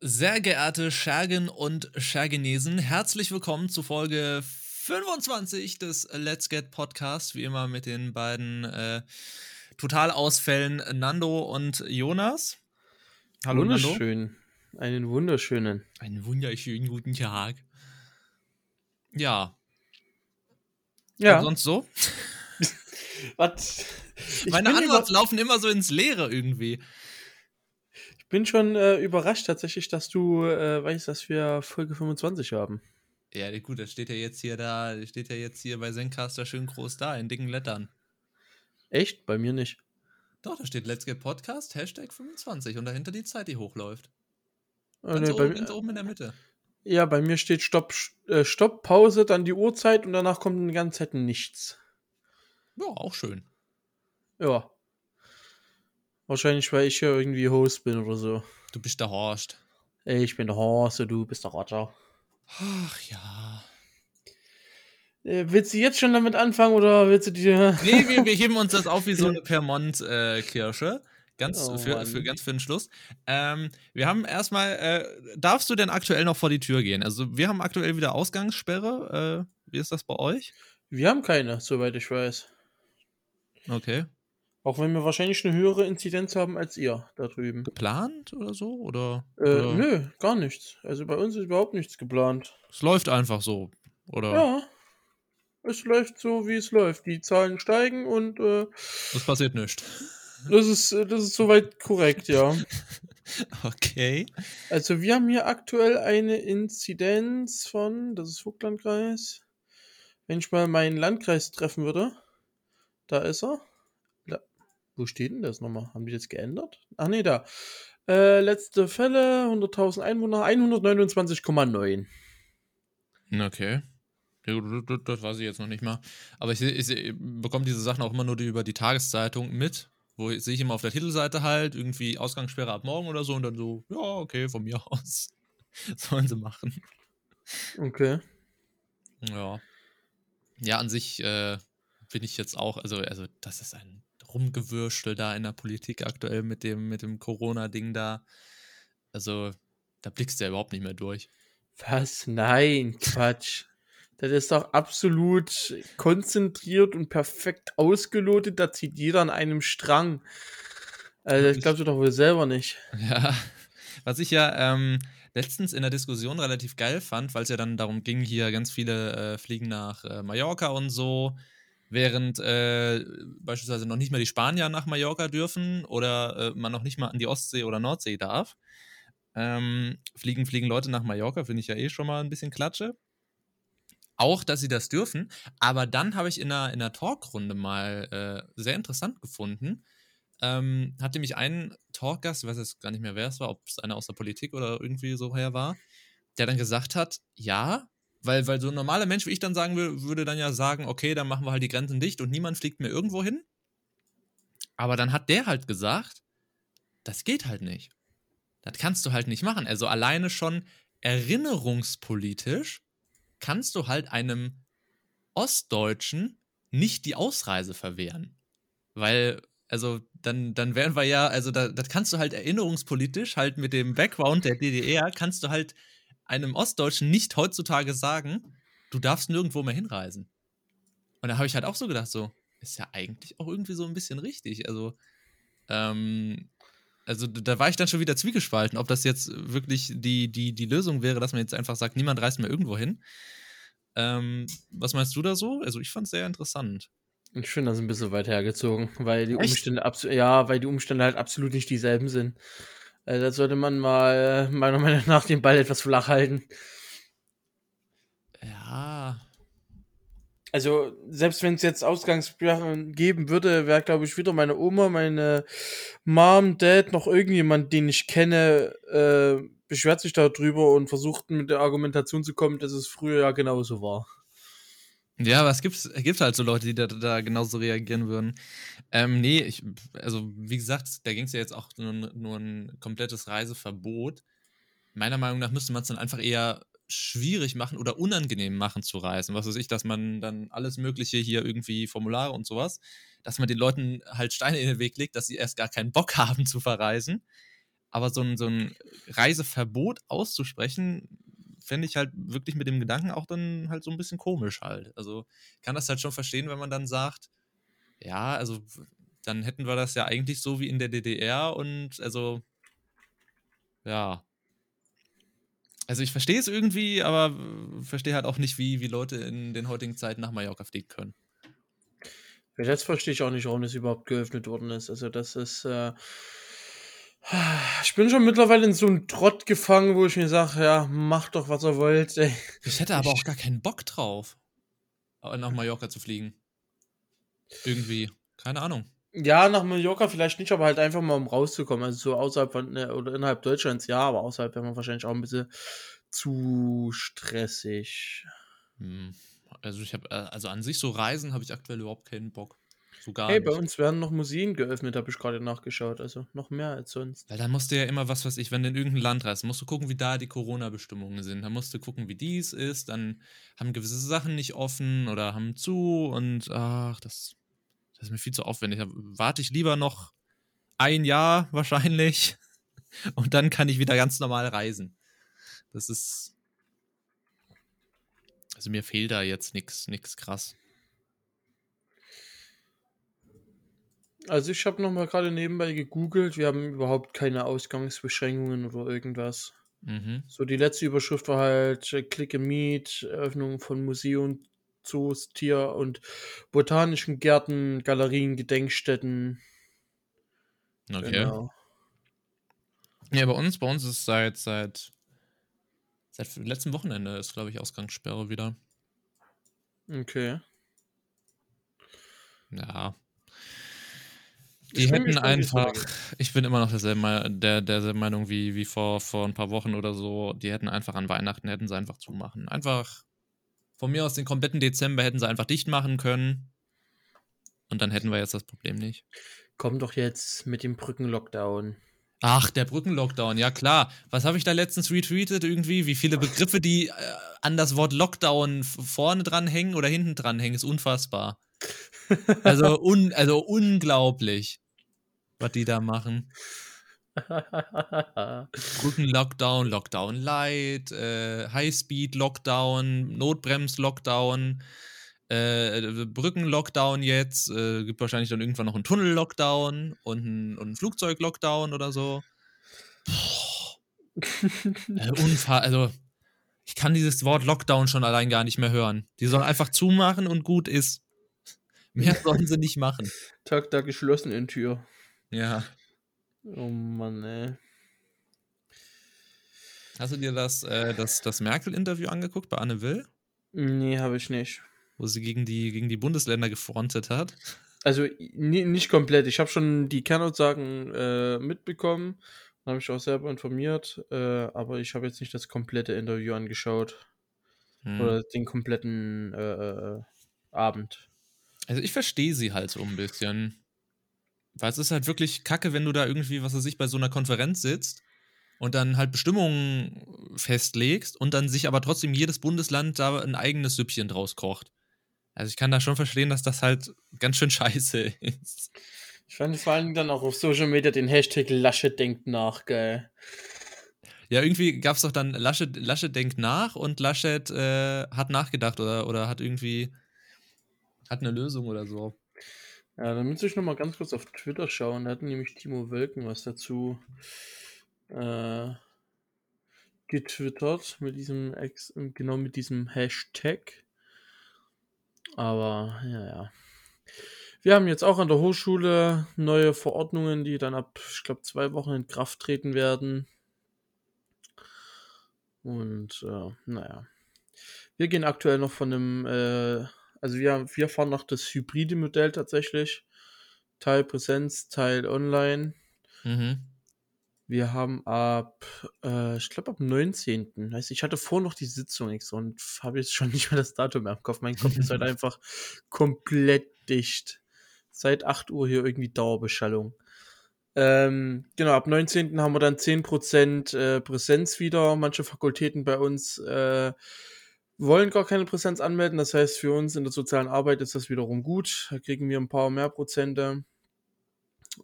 Sehr geehrte Schergen und Schergenesen, herzlich willkommen zu Folge 25 des Let's Get Podcasts, wie immer mit den beiden äh, Totalausfällen Nando und Jonas. Hallo Wunderschön. Nando. Einen wunderschönen. Einen wunderschönen guten Tag. Ja. Ja. Und sonst so? Was? Meine Antworten laufen immer so ins Leere irgendwie bin schon äh, überrascht tatsächlich, dass du äh, weißt, dass wir Folge 25 haben. Ja, gut, das steht ja jetzt hier da, steht ja jetzt hier bei Zencaster schön groß da, in dicken Lettern. Echt? Bei mir nicht. Doch, da steht Let's Get Podcast, Hashtag 25 und dahinter die Zeit, die hochläuft. Oh, ganz, nee, oben, ganz oben in der Mitte. Ja, bei mir steht Stopp, äh, Stopp, Pause, dann die Uhrzeit und danach kommt die ganze Zeit nichts. Ja, auch schön. Ja. Wahrscheinlich, weil ich ja irgendwie Host bin oder so. Du bist der Horst. Ich bin der Horst und du bist der Roger. Ach ja. Äh, willst du jetzt schon damit anfangen oder willst du dir. Nee, wir, wir heben uns das auf wie so eine Permont-Kirsche. Ganz oh, für, für, ganz für den Schluss. Ähm, wir haben erstmal, äh, darfst du denn aktuell noch vor die Tür gehen? Also, wir haben aktuell wieder Ausgangssperre. Äh, wie ist das bei euch? Wir haben keine, soweit ich weiß. Okay. Auch wenn wir wahrscheinlich eine höhere Inzidenz haben als ihr da drüben. Geplant oder so? Oder, äh, oder? Nö, gar nichts. Also bei uns ist überhaupt nichts geplant. Es läuft einfach so, oder? Ja. Es läuft so, wie es läuft. Die Zahlen steigen und. Äh, das passiert nicht. Das ist, das ist soweit korrekt, ja. okay. Also wir haben hier aktuell eine Inzidenz von, das ist Vogtlandkreis. Wenn ich mal meinen Landkreis treffen würde, da ist er. Wo steht denn das nochmal? Haben die das geändert? Ach nee, da. Äh, letzte Fälle, 100.000 Einwohner, 129,9. Okay. Das, weiß ich jetzt noch nicht mal. Aber ich, ich, ich bekomme diese Sachen auch immer nur die, über die Tageszeitung mit. Wo sehe ich immer auf der Titelseite halt, irgendwie Ausgangssperre ab morgen oder so und dann so, ja, okay, von mir aus. Sollen sie machen. Okay. Ja. Ja, an sich äh, bin ich jetzt auch, also, also das ist ein Rumgewürschtel da in der Politik aktuell mit dem, mit dem Corona-Ding da. Also, da blickst du ja überhaupt nicht mehr durch. Was? Nein, Quatsch. Das ist doch absolut konzentriert und perfekt ausgelotet. Da zieht jeder an einem Strang. Also, das glaubst du doch wohl selber nicht. Ja. Was ich ja ähm, letztens in der Diskussion relativ geil fand, weil es ja dann darum ging, hier ganz viele äh, fliegen nach äh, Mallorca und so während äh, beispielsweise noch nicht mal die Spanier nach Mallorca dürfen oder äh, man noch nicht mal an die Ostsee oder Nordsee darf. Ähm, fliegen, fliegen Leute nach Mallorca, finde ich ja eh schon mal ein bisschen Klatsche. Auch, dass sie das dürfen. Aber dann habe ich in einer, in einer Talkrunde mal äh, sehr interessant gefunden. Ähm, hatte mich ein Talkgast, ich weiß jetzt gar nicht mehr, wer es war, ob es einer aus der Politik oder irgendwie so her war, der dann gesagt hat, ja, weil, weil so ein normaler Mensch, wie ich dann sagen würde, würde dann ja sagen, okay, dann machen wir halt die Grenzen dicht und niemand fliegt mehr irgendwo hin. Aber dann hat der halt gesagt, das geht halt nicht. Das kannst du halt nicht machen. Also alleine schon erinnerungspolitisch kannst du halt einem Ostdeutschen nicht die Ausreise verwehren. Weil, also, dann, dann wären wir ja, also, da, das kannst du halt erinnerungspolitisch halt mit dem Background der DDR, kannst du halt einem Ostdeutschen nicht heutzutage sagen, du darfst nirgendwo mehr hinreisen. Und da habe ich halt auch so gedacht, so, ist ja eigentlich auch irgendwie so ein bisschen richtig. Also, ähm, also da war ich dann schon wieder zwiegespalten, ob das jetzt wirklich die, die, die Lösung wäre, dass man jetzt einfach sagt, niemand reist mehr irgendwo hin. Ähm, was meinst du da so? Also ich fand es sehr interessant. Ich finde das ein bisschen weit hergezogen, weil die Echt? Umstände ja, weil die Umstände halt absolut nicht dieselben sind. Also da sollte man mal meiner Meinung nach den Ball etwas flach halten. Ja. Also, selbst wenn es jetzt Ausgangssperren geben würde, wäre, glaube ich, wieder meine Oma, meine Mom, Dad, noch irgendjemand, den ich kenne, äh, beschwert sich darüber und versucht mit der Argumentation zu kommen, dass es früher ja genauso war. Ja, aber es gibt, es gibt halt so Leute, die da, da genauso reagieren würden. Ähm, nee, ich, also wie gesagt, da ging es ja jetzt auch nur, nur ein komplettes Reiseverbot. Meiner Meinung nach müsste man es dann einfach eher schwierig machen oder unangenehm machen zu reisen. Was weiß ich, dass man dann alles Mögliche hier irgendwie Formulare und sowas, dass man den Leuten halt Steine in den Weg legt, dass sie erst gar keinen Bock haben zu verreisen. Aber so ein, so ein Reiseverbot auszusprechen, fände ich halt wirklich mit dem Gedanken auch dann halt so ein bisschen komisch halt. Also kann das halt schon verstehen, wenn man dann sagt, ja, also dann hätten wir das ja eigentlich so wie in der DDR und also ja. Also ich verstehe es irgendwie, aber verstehe halt auch nicht, wie, wie Leute in den heutigen Zeiten nach Mallorca fliegen können. Jetzt verstehe ich auch nicht, warum das überhaupt geöffnet worden ist. Also das ist, äh, ich bin schon mittlerweile in so einem Trott gefangen, wo ich mir sage, ja, macht doch, was ihr wollt. Ey. Ich hätte aber auch gar keinen Bock drauf, nach Mallorca zu fliegen. Irgendwie. Keine Ahnung. Ja, nach Mallorca vielleicht nicht, aber halt einfach mal um rauszukommen. Also so außerhalb von, ne, oder innerhalb Deutschlands ja, aber außerhalb wäre man wahrscheinlich auch ein bisschen zu stressig. Hm. Also ich habe, äh, also an sich so Reisen habe ich aktuell überhaupt keinen Bock. So gar hey, nicht. bei uns werden noch Museen geöffnet, habe ich gerade nachgeschaut. Also noch mehr als sonst. Weil da musst du ja immer, was weiß ich, wenn du in irgendein Land reist, musst du gucken, wie da die Corona-Bestimmungen sind. Da musst du gucken, wie dies ist. Dann haben gewisse Sachen nicht offen oder haben zu und ach, das, das ist mir viel zu aufwendig. Da warte ich lieber noch ein Jahr wahrscheinlich und dann kann ich wieder ganz normal reisen. Das ist. Also mir fehlt da jetzt nichts krass. Also ich habe nochmal gerade nebenbei gegoogelt. Wir haben überhaupt keine Ausgangsbeschränkungen oder irgendwas. Mhm. So die letzte Überschrift war halt äh, Click and Meet, Eröffnung von Museen, Zoos, Tier- und botanischen Gärten, Galerien, Gedenkstätten. Okay. Genau. Ja, bei uns, bei uns ist seit seit seit letztem Wochenende ist glaube ich Ausgangssperre wieder. Okay. Ja, die hätten einfach, ich bin immer noch derselben, der, derselben Meinung wie, wie vor, vor ein paar Wochen oder so, die hätten einfach an Weihnachten, hätten sie einfach zumachen. Einfach, von mir aus den kompletten Dezember hätten sie einfach dicht machen können. Und dann hätten wir jetzt das Problem nicht. Komm doch jetzt mit dem Brückenlockdown. Ach, der Brückenlockdown, ja klar. Was habe ich da letztens retweetet irgendwie? Wie viele Begriffe, die äh, an das Wort Lockdown vorne dran hängen oder hinten dran hängen, ist unfassbar. Also, un, also unglaublich, was die da machen. Brücken-Lockdown, Lockdown Light, äh, Highspeed-Lockdown, Notbrems-Lockdown, äh, Brücken-Lockdown jetzt, äh, gibt wahrscheinlich dann irgendwann noch einen Tunnel-Lockdown und einen, einen Flugzeug-Lockdown oder so. äh, Unfall, also ich kann dieses Wort Lockdown schon allein gar nicht mehr hören. Die sollen einfach zumachen und gut ist. Mehr sollen sie nicht machen. Tag da geschlossen in Tür. Ja. Oh Mann, ey. Hast du dir das, äh, das, das Merkel-Interview angeguckt bei Anne Will? Nee, habe ich nicht. Wo sie gegen die, gegen die Bundesländer gefrontet hat? Also nicht komplett. Ich habe schon die Kernaussagen äh, mitbekommen. Habe mich auch selber informiert. Äh, aber ich habe jetzt nicht das komplette Interview angeschaut. Hm. Oder den kompletten äh, äh, Abend. Also ich verstehe sie halt so ein bisschen. Weil es ist halt wirklich kacke, wenn du da irgendwie, was weiß ich, bei so einer Konferenz sitzt und dann halt Bestimmungen festlegst und dann sich aber trotzdem jedes Bundesland da ein eigenes Süppchen draus kocht. Also ich kann da schon verstehen, dass das halt ganz schön scheiße ist. Ich fand vor allem dann auch auf Social Media den Hashtag Laschet denkt nach, geil. Ja, irgendwie gab es doch dann Laschet, Laschet denkt nach und Laschet äh, hat nachgedacht oder, oder hat irgendwie hat eine Lösung oder so. Ja, dann müsste ich nochmal ganz kurz auf Twitter schauen. Da hat nämlich Timo Wölken was dazu äh, getwittert mit diesem Ex genau mit diesem Hashtag. Aber ja, ja. Wir haben jetzt auch an der Hochschule neue Verordnungen, die dann ab, ich glaube, zwei Wochen in Kraft treten werden. Und äh, naja. Wir gehen aktuell noch von einem äh, also wir, wir fahren noch das hybride Modell tatsächlich. Teil Präsenz, Teil Online. Mhm. Wir haben ab, äh, ich glaube ab 19. Heißt, ich hatte vor noch die Sitzung extra und habe jetzt schon nicht mehr das Datum mehr im Kopf. Mein Kopf ist halt einfach komplett dicht. Seit 8 Uhr hier irgendwie Dauerbeschallung. Ähm, genau, ab 19. haben wir dann 10% äh, Präsenz wieder. Manche Fakultäten bei uns äh, wollen gar keine Präsenz anmelden. Das heißt, für uns in der sozialen Arbeit ist das wiederum gut. Da kriegen wir ein paar mehr Prozente.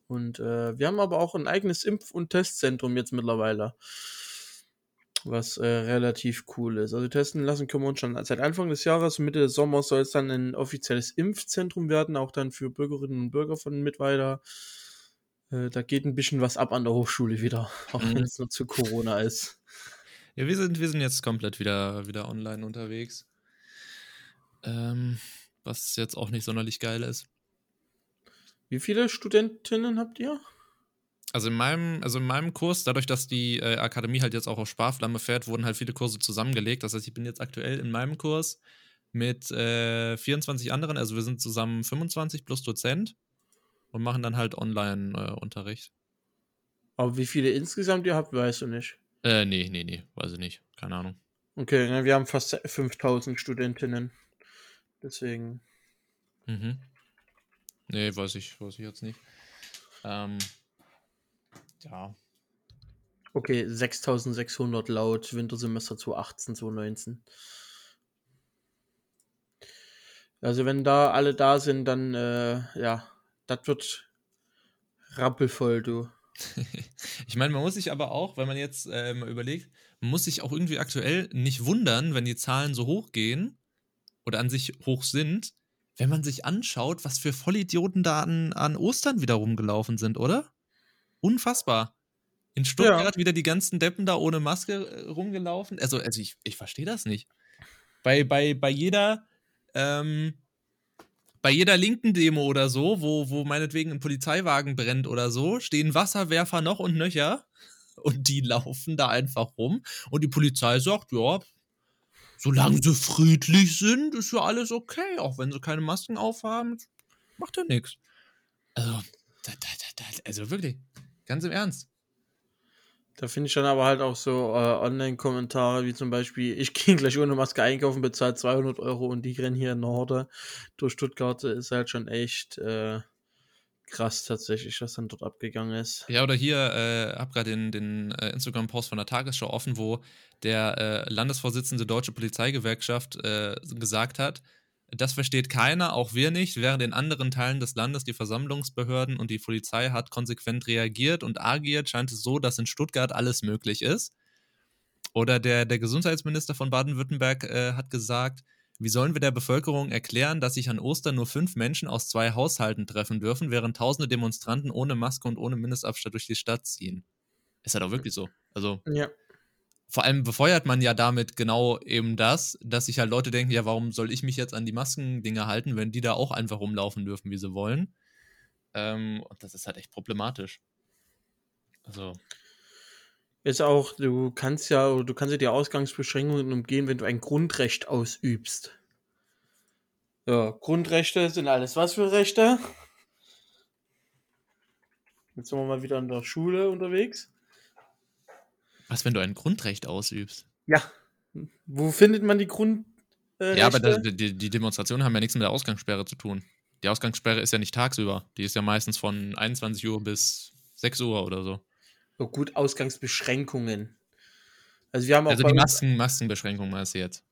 Und äh, wir haben aber auch ein eigenes Impf- und Testzentrum jetzt mittlerweile. Was äh, relativ cool ist. Also testen lassen können wir uns schon seit Anfang des Jahres. Mitte des Sommers soll es dann ein offizielles Impfzentrum werden, auch dann für Bürgerinnen und Bürger von Mittweida. Äh, da geht ein bisschen was ab an der Hochschule wieder, auch Mhm. wenn es nur zu Corona ist. Ja, wir sind, wir sind jetzt komplett wieder, wieder online unterwegs. Ähm, was jetzt auch nicht sonderlich geil ist. Wie viele Studentinnen habt ihr? Also in meinem, also in meinem Kurs, dadurch, dass die äh, Akademie halt jetzt auch auf Sparflamme fährt, wurden halt viele Kurse zusammengelegt. Das heißt, ich bin jetzt aktuell in meinem Kurs mit äh, 24 anderen, also wir sind zusammen 25 plus Dozent und machen dann halt Online-Unterricht. Aber wie viele insgesamt ihr habt, weißt du nicht. Äh, nee, nee, nee, weiß ich nicht. Keine Ahnung. Okay, ne, wir haben fast 5000 Studentinnen. Deswegen. Mhm. Nee, weiß ich, weiß ich jetzt nicht. Ähm, ja. Okay, 6600 laut Wintersemester 2018, 2019. Also wenn da alle da sind, dann, äh, ja, das wird rappelvoll, du. ich meine, man muss sich aber auch, wenn man jetzt äh, mal überlegt, man muss sich auch irgendwie aktuell nicht wundern, wenn die Zahlen so hoch gehen oder an sich hoch sind, wenn man sich anschaut, was für Vollidioten da an, an Ostern wieder rumgelaufen sind, oder? Unfassbar. In Stuttgart wieder die ganzen Deppen da ohne Maske äh, rumgelaufen. Also, also ich, ich verstehe das nicht. Bei, bei, bei jeder, ähm, bei jeder linken Demo oder so, wo, wo meinetwegen ein Polizeiwagen brennt oder so, stehen Wasserwerfer noch und nöcher und die laufen da einfach rum und die Polizei sagt, ja, solange sie friedlich sind, ist ja alles okay, auch wenn sie keine Masken aufhaben, macht ja nichts. Also, da, da, da, also wirklich, ganz im Ernst. Da finde ich dann aber halt auch so äh, Online-Kommentare, wie zum Beispiel, ich gehe gleich ohne Maske einkaufen, bezahlt 200 Euro und die rennen hier in Norde durch Stuttgart, ist halt schon echt äh, krass tatsächlich, was dann dort abgegangen ist. Ja, oder hier, äh, hab gerade den, den äh, Instagram-Post von der Tagesschau offen, wo der äh, Landesvorsitzende Deutsche Polizeigewerkschaft äh, gesagt hat, das versteht keiner, auch wir nicht, während in anderen Teilen des Landes die Versammlungsbehörden und die Polizei hat konsequent reagiert und agiert, scheint es so, dass in Stuttgart alles möglich ist. Oder der, der Gesundheitsminister von Baden-Württemberg äh, hat gesagt, wie sollen wir der Bevölkerung erklären, dass sich an Ostern nur fünf Menschen aus zwei Haushalten treffen dürfen, während tausende Demonstranten ohne Maske und ohne Mindestabstand durch die Stadt ziehen? Ist halt auch wirklich so. Also, Ja. Vor allem befeuert man ja damit genau eben das, dass sich halt Leute denken, ja, warum soll ich mich jetzt an die Maskendinger halten, wenn die da auch einfach rumlaufen dürfen, wie sie wollen? Ähm, und das ist halt echt problematisch. Also, Ist auch, du kannst ja, du kannst ja die Ausgangsbeschränkungen umgehen, wenn du ein Grundrecht ausübst. Ja, Grundrechte sind alles was für Rechte? Jetzt sind wir mal wieder in der Schule unterwegs. Was, wenn du ein Grundrecht ausübst? Ja. Wo findet man die Grundrechte? Äh, Ja, aber das, die, die Demonstrationen haben ja nichts mit der Ausgangssperre zu tun. Die Ausgangssperre ist ja nicht tagsüber. Die ist ja meistens von 21 Uhr bis 6 Uhr oder so. oh, gut, Ausgangsbeschränkungen. Also wir haben auch Also die Masken, Maskenbeschränkung meinst du jetzt?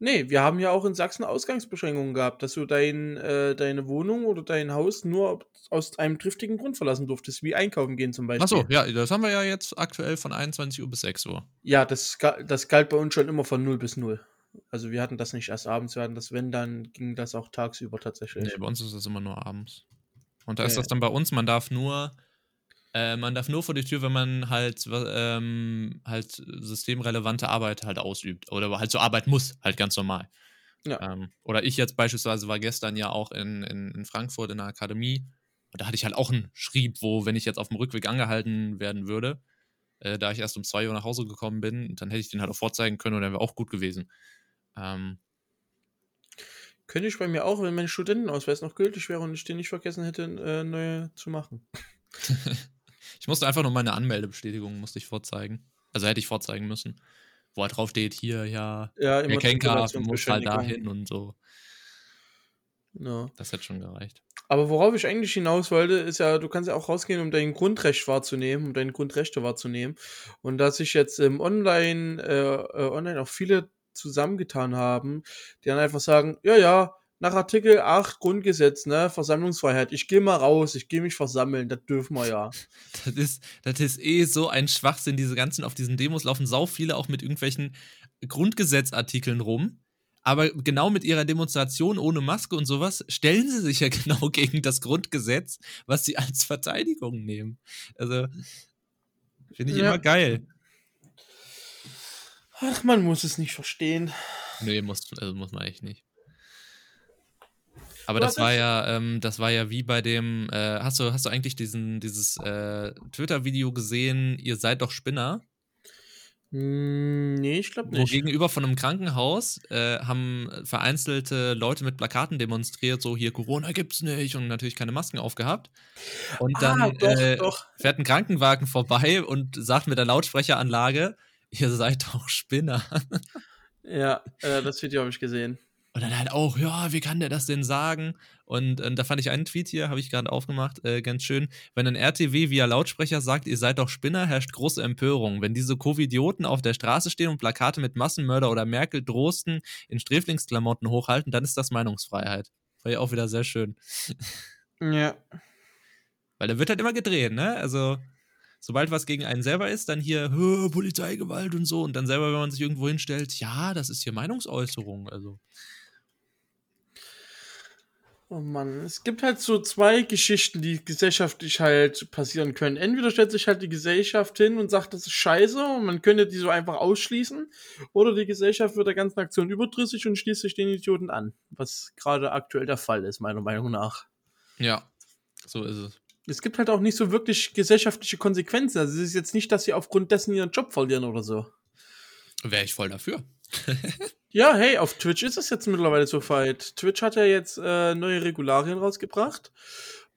Nee, wir haben ja auch in Sachsen Ausgangsbeschränkungen gehabt, dass du dein, äh, deine Wohnung oder dein Haus nur aus einem triftigen Grund verlassen durftest, wie einkaufen gehen zum Beispiel. Achso, ja, das haben wir ja jetzt aktuell von 21 Uhr bis 6 Uhr. Ja, das, das galt bei uns schon immer von 0 bis 0. Also wir hatten das nicht erst abends, wir hatten das, wenn, dann ging das auch tagsüber tatsächlich. Nee, bei uns ist das immer nur abends. Und da ist Ja. das dann bei uns, man darf nur, äh, man darf nur vor die Tür, wenn man halt, ähm, halt systemrelevante Arbeit halt ausübt. Oder halt so arbeiten muss, halt ganz normal. Ja. Ähm, oder ich jetzt beispielsweise war gestern ja auch in, in, in Frankfurt in der Akademie. Und da hatte ich halt auch einen Schrieb, wo, wenn ich jetzt auf dem Rückweg angehalten werden würde, äh, da ich erst um 2 Uhr nach Hause gekommen bin, dann hätte ich den halt auch vorzeigen können und dann wäre auch gut gewesen. Ähm, Könnte ich bei mir auch, wenn mein Studentenausweis noch gültig wäre und ich den nicht vergessen hätte, äh, neu zu machen. Ich musste einfach nur meine Anmeldebestätigung musste ich vorzeigen. Also hätte ich vorzeigen müssen. Wo halt drauf steht, hier, ja, Ja, der Kenker muss halt dahin und so. Ja. Das hätte schon gereicht. Aber worauf ich eigentlich hinaus wollte, ist ja, du kannst ja auch rausgehen, um dein Grundrecht wahrzunehmen, um deine Grundrechte wahrzunehmen. Und dass sich jetzt im Online, äh, äh, online auch viele zusammengetan haben, die dann einfach sagen, ja, ja, nach Artikel 8 Grundgesetz, ne, Versammlungsfreiheit. Ich gehe mal raus, ich gehe mich versammeln, das dürfen wir ja. Das ist, das ist eh so ein Schwachsinn. Diese ganzen, auf diesen Demos laufen sau viele auch mit irgendwelchen Grundgesetzartikeln rum. Aber genau mit ihrer Demonstration ohne Maske und sowas stellen sie sich ja genau gegen das Grundgesetz, was sie als Verteidigung nehmen. Also, finde ich ja. immer geil. Ach, man muss es nicht verstehen. Nee, muss, also muss man echt nicht. Aber das war ja, ähm, das war ja wie bei dem, äh, hast du, hast du eigentlich diesen, dieses äh, Twitter-Video gesehen, ihr seid doch Spinner? Hm, nee, ich glaube nicht. Wo gegenüber von einem Krankenhaus äh, haben vereinzelte Leute mit Plakaten demonstriert, so hier Corona gibt's nicht und natürlich keine Masken aufgehabt. Und ah, dann doch, äh, doch. fährt ein Krankenwagen vorbei und sagt mit der Lautsprecheranlage, ihr seid doch Spinner. Ja, äh, das Video habe ich gesehen. Und dann halt auch, ja, wie kann der das denn sagen? Und äh, da fand ich einen Tweet hier, habe ich gerade aufgemacht, äh, ganz schön. Wenn ein RTW via Lautsprecher sagt, ihr seid doch Spinner, herrscht große Empörung. Wenn diese Covidioten auf der Straße stehen und Plakate mit Massenmörder oder Merkel drosten in Sträflingsklamotten hochhalten, dann ist das Meinungsfreiheit. War ja auch wieder sehr schön. Ja. Weil da wird halt immer gedreht, ne? Also, sobald was gegen einen selber ist, dann hier Polizeigewalt und so. Und dann selber, wenn man sich irgendwo hinstellt, ja, das ist hier Meinungsäußerung. Also. Oh Mann, es gibt halt so zwei Geschichten, die gesellschaftlich halt passieren können. Entweder stellt sich halt die Gesellschaft hin und sagt, das ist scheiße und man könnte die so einfach ausschließen, oder die Gesellschaft wird der ganzen Aktion überdrüssig und schließt sich den Idioten an, was gerade aktuell der Fall ist, meiner Meinung nach. Ja, so ist es. Es gibt halt auch nicht so wirklich gesellschaftliche Konsequenzen. Also es ist jetzt nicht, dass sie aufgrund dessen ihren Job verlieren oder so. Wäre ich voll dafür. Ja, hey, auf Twitch ist es jetzt mittlerweile so weit. Twitch hat ja jetzt äh, neue Regularien rausgebracht,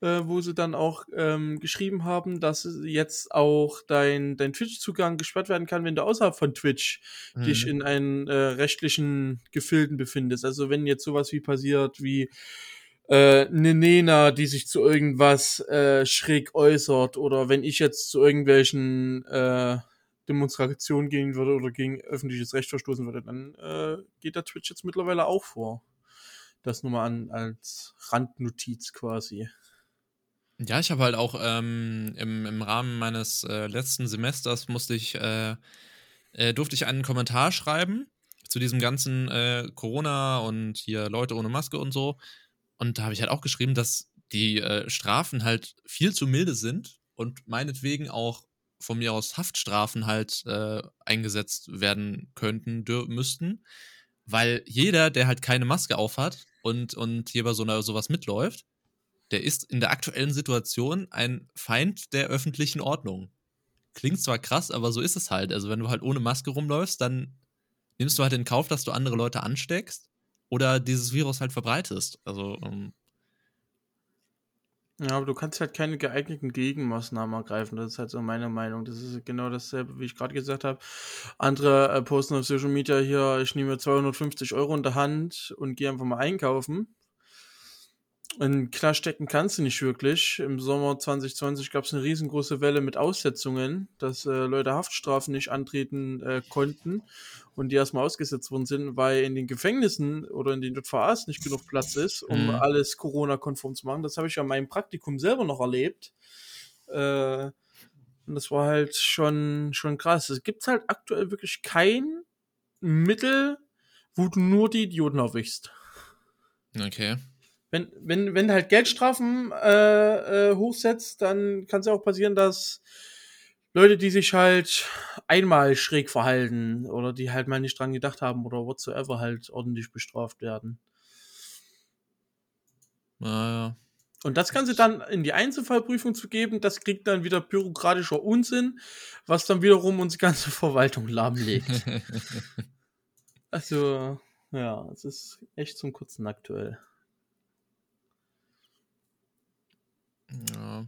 äh, wo sie dann auch ähm, geschrieben haben, dass jetzt auch dein, dein Twitch-Zugang gesperrt werden kann, wenn du außerhalb von Twitch mhm. dich in einen äh, rechtlichen Gefilden befindest. Also wenn jetzt sowas wie passiert, wie äh, eine Nena, die sich zu irgendwas äh, schräg äußert, oder wenn ich jetzt zu irgendwelchen äh, Demonstration gehen würde oder gegen öffentliches Recht verstoßen würde, dann äh, geht der Twitch jetzt mittlerweile auch vor. Das nur mal an, als Randnotiz quasi. Ja, ich habe halt auch ähm, im, im Rahmen meines äh, letzten Semesters musste ich, äh, äh, durfte ich einen Kommentar schreiben zu diesem ganzen äh, Corona und hier Leute ohne Maske und so. Und da habe ich halt auch geschrieben, dass die äh, Strafen halt viel zu milde sind und meinetwegen auch von mir aus Haftstrafen halt äh, eingesetzt werden könnten, müssten. Weil jeder, der halt keine Maske aufhat und, und hier bei so einer, sowas mitläuft, der ist in der aktuellen Situation ein Feind der öffentlichen Ordnung. Klingt zwar krass, aber so ist es halt. Also, wenn du halt ohne Maske rumläufst, dann nimmst du halt in Kauf, dass du andere Leute ansteckst oder dieses Virus halt verbreitest. Also, ähm, ja, aber du kannst halt keine geeigneten Gegenmaßnahmen ergreifen. Das ist halt so meine Meinung. Das ist genau dasselbe, wie ich gerade gesagt habe. Andere äh, posten auf Social Media hier, ich nehme mir 250 Euro in der Hand und gehe einfach mal einkaufen. Und klar stecken kannst du nicht wirklich. Im Sommer 2020 gab es eine riesengroße Welle mit Aussetzungen, dass äh, Leute Haftstrafen nicht antreten äh, konnten und die erstmal ausgesetzt worden sind, weil in den Gefängnissen oder in den JVAs nicht genug Platz ist, um mhm. alles Corona-konform zu machen. Das habe ich ja in meinem Praktikum selber noch erlebt. Äh, und das war halt schon, schon krass. Es gibt halt aktuell wirklich kein Mittel, wo du nur die Idioten erwischst. Okay wenn, wenn, wenn halt Geldstrafen äh, äh, hochsetzt, dann kann es ja auch passieren, dass Leute, die sich halt einmal schräg verhalten oder die halt mal nicht dran gedacht haben oder whatsoever halt ordentlich bestraft werden. Naja. Und das Ganze dann in die Einzelfallprüfung zu geben, das kriegt dann wieder bürokratischer Unsinn, was dann wiederum unsere ganze Verwaltung lahmlegt. also, ja, es ist echt zum Kurzen aktuell. Ja.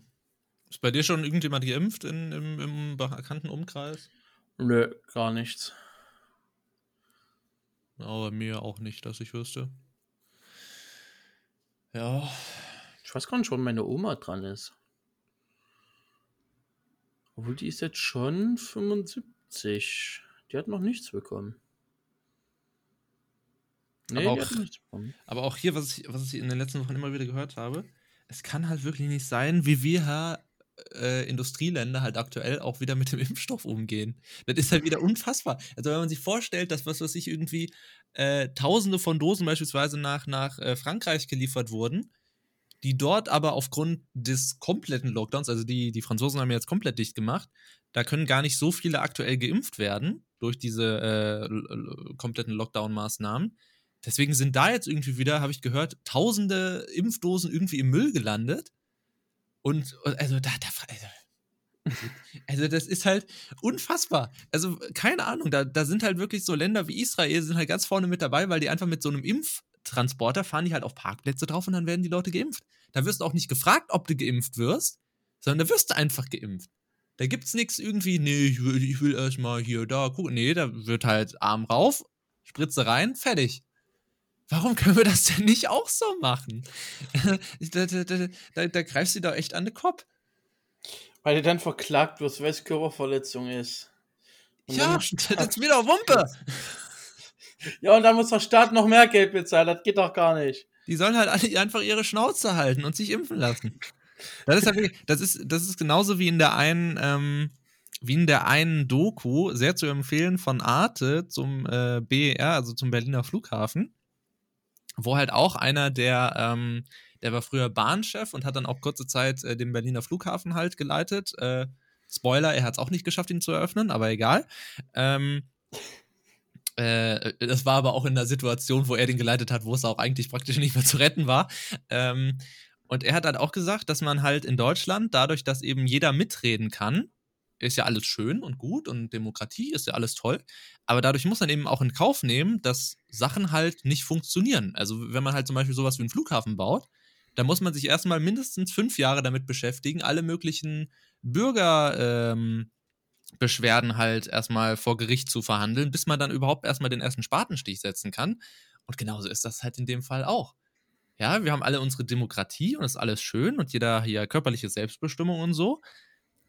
Ist bei dir schon irgendjemand geimpft in, im, im bekannten Umkreis? Nö, gar nichts. Aber mir auch nicht, dass ich wüsste. Ja. Ich weiß gar nicht, wann meine Oma dran ist. Obwohl die ist jetzt schon 75. Die hat noch nichts bekommen. Nee, aber, die auch, hat nichts bekommen. aber auch hier, was ich, was ich in den letzten Wochen immer wieder gehört habe, es kann halt wirklich nicht sein, wie wir äh, Industrieländer halt aktuell auch wieder mit dem Impfstoff umgehen. Das ist halt wieder unfassbar. Also wenn man sich vorstellt, dass was weiß ich irgendwie äh, Tausende von Dosen beispielsweise nach, nach äh, Frankreich geliefert wurden, die dort aber aufgrund des kompletten Lockdowns, also die, die Franzosen haben jetzt komplett dicht gemacht, da können gar nicht so viele aktuell geimpft werden durch diese äh, kompletten Lockdown-Maßnahmen. Deswegen sind da jetzt irgendwie wieder, habe ich gehört, tausende Impfdosen irgendwie im Müll gelandet. Und also da, da also, also das ist halt unfassbar. Also keine Ahnung, da, da sind halt wirklich so Länder wie Israel sind halt ganz vorne mit dabei, weil die einfach mit so einem Impftransporter fahren die halt auf Parkplätze drauf und dann werden die Leute geimpft. Da wirst du auch nicht gefragt, ob du geimpft wirst, sondern da wirst du einfach geimpft. Da gibt's nichts irgendwie, nee, ich will, ich will erstmal hier, da gucken. Nee, da wird halt Arm rauf, Spritze rein, fertig. Warum können wir das denn nicht auch so machen? da, da, da, da, greifst du da echt an den Kopf. Weil du dann verklagt wirst, weil es Körperverletzung ist. Und ja, das ist wieder Wumpe. Ja, und dann muss der Staat noch mehr Geld bezahlen. Das geht doch gar nicht. Die sollen halt alle einfach ihre Schnauze halten und sich impfen lassen. Das ist, halt, das ist, das ist genauso wie in der einen, ähm, wie in der einen Doku, sehr zu empfehlen von Arte zum äh, BER, also zum Berliner Flughafen wo halt auch einer, der, ähm, der war früher Bahnchef und hat dann auch kurze Zeit äh, den Berliner Flughafen halt geleitet. Äh, Spoiler, er hat es auch nicht geschafft, ihn zu eröffnen, aber egal. Ähm, äh, das war aber auch in der Situation, wo er den geleitet hat, wo es auch eigentlich praktisch nicht mehr zu retten war. Ähm, und er hat halt auch gesagt, dass man halt in Deutschland, dadurch, dass eben jeder mitreden kann, ist ja alles schön und gut und Demokratie ist ja alles toll. Aber dadurch muss man eben auch in Kauf nehmen, dass Sachen halt nicht funktionieren. Also wenn man halt zum Beispiel sowas wie einen Flughafen baut, dann muss man sich erstmal mindestens fünf Jahre damit beschäftigen, alle möglichen Bürgerbeschwerden ähm, halt erstmal vor Gericht zu verhandeln, bis man dann überhaupt erstmal den ersten Spatenstich setzen kann. Und genauso ist das halt in dem Fall auch. Ja, wir haben alle unsere Demokratie und ist alles schön und jeder hier körperliche Selbstbestimmung und so.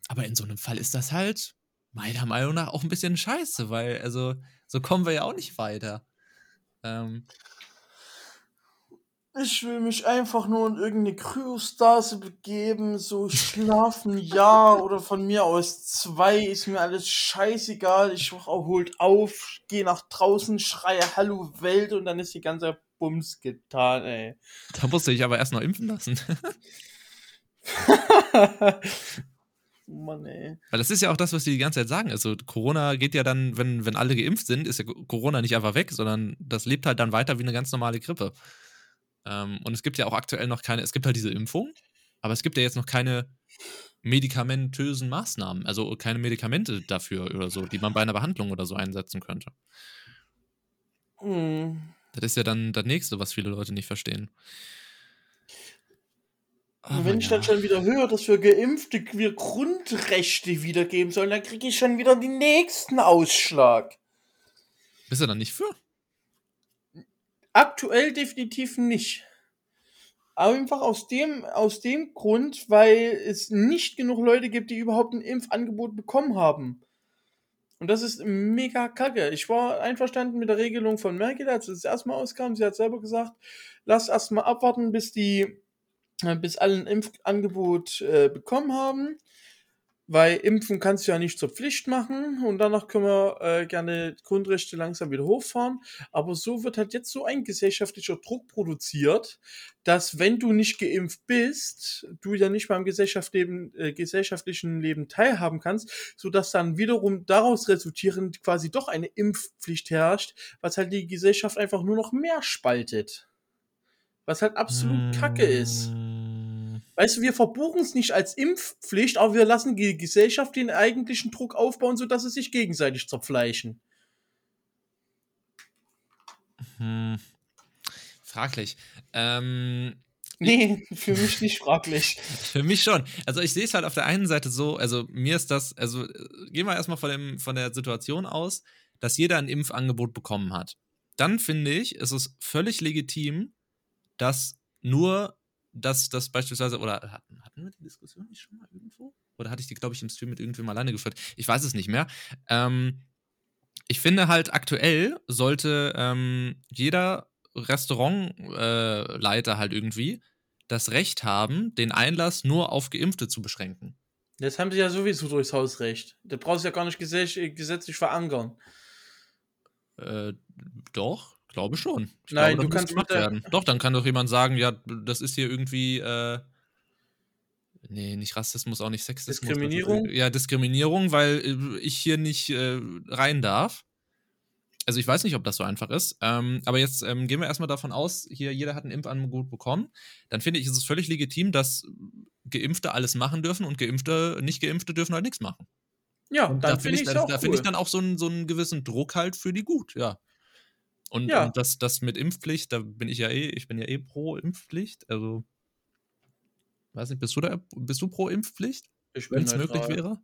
Aber in so einem Fall ist das halt meiner Meinung nach auch ein bisschen scheiße, weil, also, so kommen wir ja auch nicht weiter. Ähm, ich will mich einfach nur in irgendeine Kryostase begeben, so schlafen ja oder von mir aus zwei, ist mir alles scheißegal. Ich holt auf, gehe nach draußen, schreie Hallo Welt und dann ist die ganze Bums getan, ey. Da musste ich aber erst noch impfen lassen. Mann, ey. Weil das ist ja auch das, was die die ganze Zeit sagen. Also Corona geht ja dann, wenn, wenn alle geimpft sind, ist ja Corona nicht einfach weg, sondern das lebt halt dann weiter wie eine ganz normale Grippe. Ähm, und es gibt ja auch aktuell noch keine, es gibt halt diese Impfung, aber es gibt ja jetzt noch keine medikamentösen Maßnahmen, also keine Medikamente dafür oder so, die man bei einer Behandlung oder so einsetzen könnte. Mhm. Das ist ja dann das nächste, was viele Leute nicht verstehen. Und wenn ich dann schon wieder höre, dass wir Geimpfte wir Grundrechte wiedergeben sollen, dann kriege ich schon wieder den nächsten Ausschlag. Bist du dann nicht für? Aktuell definitiv nicht. Einfach aus dem, aus dem Grund, weil es nicht genug Leute gibt, die überhaupt ein Impfangebot bekommen haben. Und das ist mega kacke. Ich war einverstanden mit der Regelung von Merkel, als es erstmal auskam. Sie hat selber gesagt, lass erstmal abwarten, bis die bis alle ein Impfangebot äh, bekommen haben. Weil Impfen kannst du ja nicht zur Pflicht machen und danach können wir äh, gerne Grundrechte langsam wieder hochfahren. Aber so wird halt jetzt so ein gesellschaftlicher Druck produziert, dass wenn du nicht geimpft bist, du ja nicht beim Gesellschaftsleben, äh, gesellschaftlichen Leben teilhaben kannst, sodass dann wiederum daraus resultierend quasi doch eine Impfpflicht herrscht, was halt die Gesellschaft einfach nur noch mehr spaltet. Was halt absolut kacke ist. Mm. Weißt du, wir verbuchen es nicht als Impfpflicht, aber wir lassen die Gesellschaft den eigentlichen Druck aufbauen, sodass sie sich gegenseitig zerfleischen. Hm. Fraglich. Ähm, nee, für mich nicht fraglich. für mich schon. Also ich sehe es halt auf der einen Seite so, also mir ist das, also gehen wir erstmal von, dem, von der Situation aus, dass jeder ein Impfangebot bekommen hat. Dann finde ich, ist es völlig legitim, dass nur, dass das beispielsweise, oder hatten, hatten wir die Diskussion nicht schon mal irgendwo? Oder hatte ich die, glaube ich, im Stream mit irgendwem alleine geführt? Ich weiß es nicht mehr. Ähm, ich finde halt aktuell sollte ähm, jeder Restaurantleiter äh, halt irgendwie das Recht haben, den Einlass nur auf Geimpfte zu beschränken. Das haben sie ja sowieso durchs Hausrecht. Da brauchst du ja gar nicht gesetzlich verankern. Äh, doch, glaube schon. Ich Nein, glaube, du kannst gemacht werden. Doch, dann kann doch jemand sagen, ja, das ist hier irgendwie, äh, nee, nicht Rassismus, auch nicht Sexismus. Diskriminierung? ja, Diskriminierung, weil äh, ich hier nicht äh, rein darf. Also ich weiß nicht, ob das so einfach ist. Ähm, aber jetzt ähm, gehen wir erstmal davon aus, hier jeder hat ein Impfangebot bekommen. Dann finde ich, ist es völlig legitim, dass Geimpfte alles machen dürfen und Geimpfte, nicht Geimpfte dürfen halt nichts machen. Ja, und dann da finde ich ich, es da, auch da cool. finde ich dann auch so einen, so einen gewissen Druck halt für die gut, ja. Und, Ja. und das, das mit Impfpflicht, da bin ich ja eh, ich bin ja eh pro Impfpflicht. Also, weiß nicht, bist du da, bist du pro Impfpflicht, ich wenn es möglich wäre?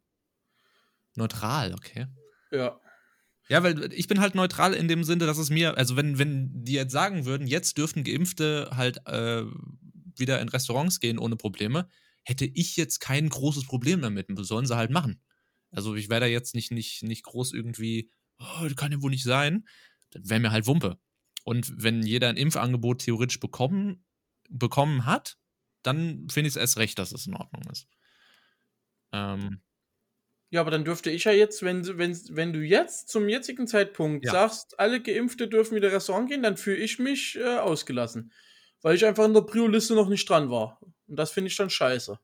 Neutral, okay. Ja. Ja, weil ich bin halt neutral in dem Sinne, dass es mir, also wenn, wenn die jetzt sagen würden, jetzt dürften Geimpfte halt äh, wieder in Restaurants gehen ohne Probleme, hätte ich jetzt kein großes Problem damit. Sollen sie halt machen. Also ich wäre da jetzt nicht, nicht, nicht groß irgendwie, oh, das kann ja wohl nicht sein. Das wäre mir halt Wumpe. Und wenn jeder ein Impfangebot theoretisch bekommen, bekommen hat, dann finde ich es erst recht, dass es in Ordnung ist. Ähm, Ja, aber dann dürfte ich ja jetzt, wenn, wenn, wenn du jetzt zum jetzigen Zeitpunkt Ja. sagst, alle Geimpfte dürfen wieder Restaurant gehen, dann fühle ich mich äh, ausgelassen. Weil ich einfach in der Prio-Liste noch nicht dran war. Und das finde ich dann scheiße.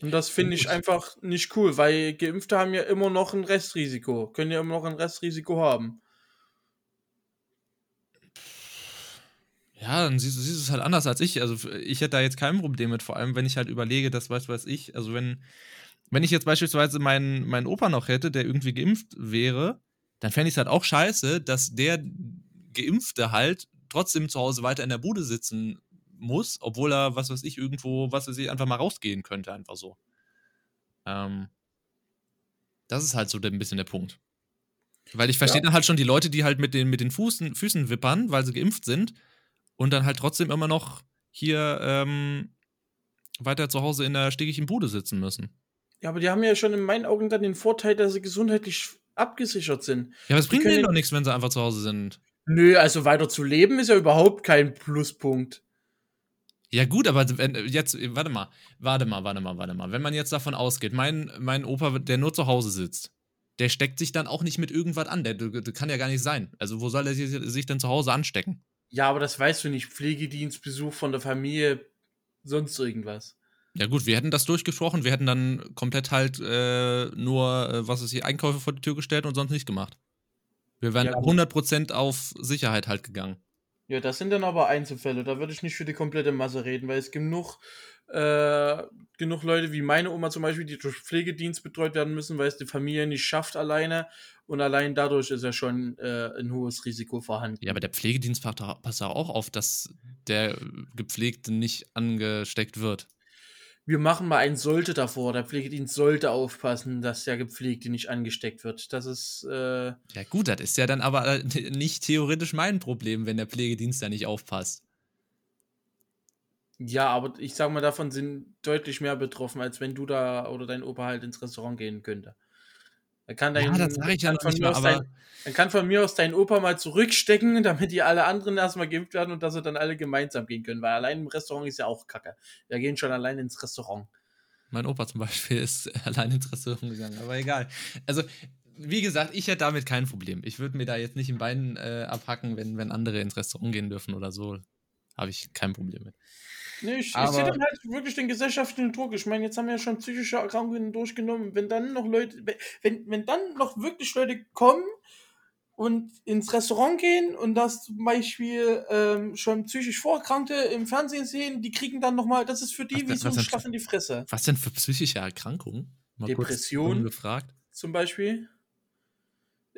Und das finde ich einfach nicht cool, weil Geimpfte haben ja immer noch ein Restrisiko, können ja immer noch ein Restrisiko haben. Ja, dann siehst, du- siehst du es halt anders als ich. Also ich hätte da jetzt kein Problem mit, vor allem wenn ich halt überlege, dass weiß weiß ich, also wenn, wenn ich jetzt beispielsweise meinen, meinen Opa noch hätte, der irgendwie geimpft wäre, dann fände ich es halt auch scheiße, dass der Geimpfte halt trotzdem zu Hause weiter in der Bude sitzen muss, obwohl er, was weiß ich, irgendwo, was weiß ich, einfach mal rausgehen könnte, einfach so. Ähm, das ist halt so ein bisschen der Punkt. Weil ich verstehe Ja. dann halt schon die Leute, die halt mit den, mit den Fußen, Füßen wippern, weil sie geimpft sind und dann halt trotzdem immer noch hier ähm, weiter zu Hause in der stickigen Bude sitzen müssen. Ja, aber die haben ja schon in meinen Augen dann den Vorteil, dass sie gesundheitlich abgesichert sind. Ja, aber es bringt denen doch nichts, wenn sie einfach zu Hause sind. Nö, also weiter zu leben ist ja überhaupt kein Pluspunkt. Ja, gut, aber wenn, jetzt, warte mal, warte mal, warte mal, warte mal. Wenn man jetzt davon ausgeht, mein, mein Opa, der nur zu Hause sitzt, der steckt sich dann auch nicht mit irgendwas an. Der, der, kann ja gar nicht sein. Also, wo soll er sich, sich denn zu Hause anstecken? Ja, aber das weißt du nicht. Pflegedienstbesuch von der Familie, sonst irgendwas. Ja, gut, wir hätten das durchgesprochen. Wir hätten dann komplett halt äh, nur, äh, was ist hier, Einkäufe vor die Tür gestellt und sonst nicht gemacht. Wir wären Ja, gut. 100% auf Sicherheit halt gegangen. Ja, das sind dann aber Einzelfälle. Da würde ich nicht für die komplette Masse reden, weil es genug, äh, genug Leute wie meine Oma zum Beispiel, die durch Pflegedienst betreut werden müssen, weil es die Familie nicht schafft alleine. Und allein dadurch ist ja schon äh, ein hohes Risiko vorhanden. Ja, aber der Pflegedienst passt auch auf, dass der Gepflegte nicht angesteckt wird. Wir machen mal ein Sollte davor. Der Pflegedienst sollte aufpassen, dass der Gepflegte nicht angesteckt wird. Das ist, äh, Ja, gut, das ist ja dann aber äh, nicht theoretisch mein Problem, wenn der Pflegedienst da nicht aufpasst. ja, aber ich sag mal, davon sind deutlich mehr betroffen, als wenn du da oder dein Opa halt ins Restaurant gehen könnte. Er kann dein, Ja, das sag ich noch von mir aus dein, dann kann von mir aus dein Opa mal zurückstecken, damit die alle anderen erstmal geimpft werden und dass sie dann alle gemeinsam gehen können. Weil allein im Restaurant ist ja auch kacke. Wir gehen schon allein ins Restaurant. mein Opa zum Beispiel ist allein ins Restaurant gegangen, aber egal. Also, wie gesagt, ich hätte damit kein Problem. Ich würde mir da jetzt nicht im Bein äh, abhacken, wenn, wenn andere ins Restaurant gehen dürfen oder so. Habe ich kein Problem mit. Nee, ich, ich Aber- sehe dann halt wirklich den gesellschaftlichen Druck. Ich meine, jetzt haben wir ja schon psychische Erkrankungen durchgenommen. Wenn dann noch Leute, wenn, wenn dann noch wirklich Leute kommen und ins Restaurant gehen und das zum Beispiel ähm, schon psychisch Vorerkrankte im Fernsehen sehen, die kriegen dann nochmal, das ist für die Was wie so ein Schlag für- in die Fresse. Was denn für psychische Erkrankungen? Mal Depression. gefragt. Zum Beispiel.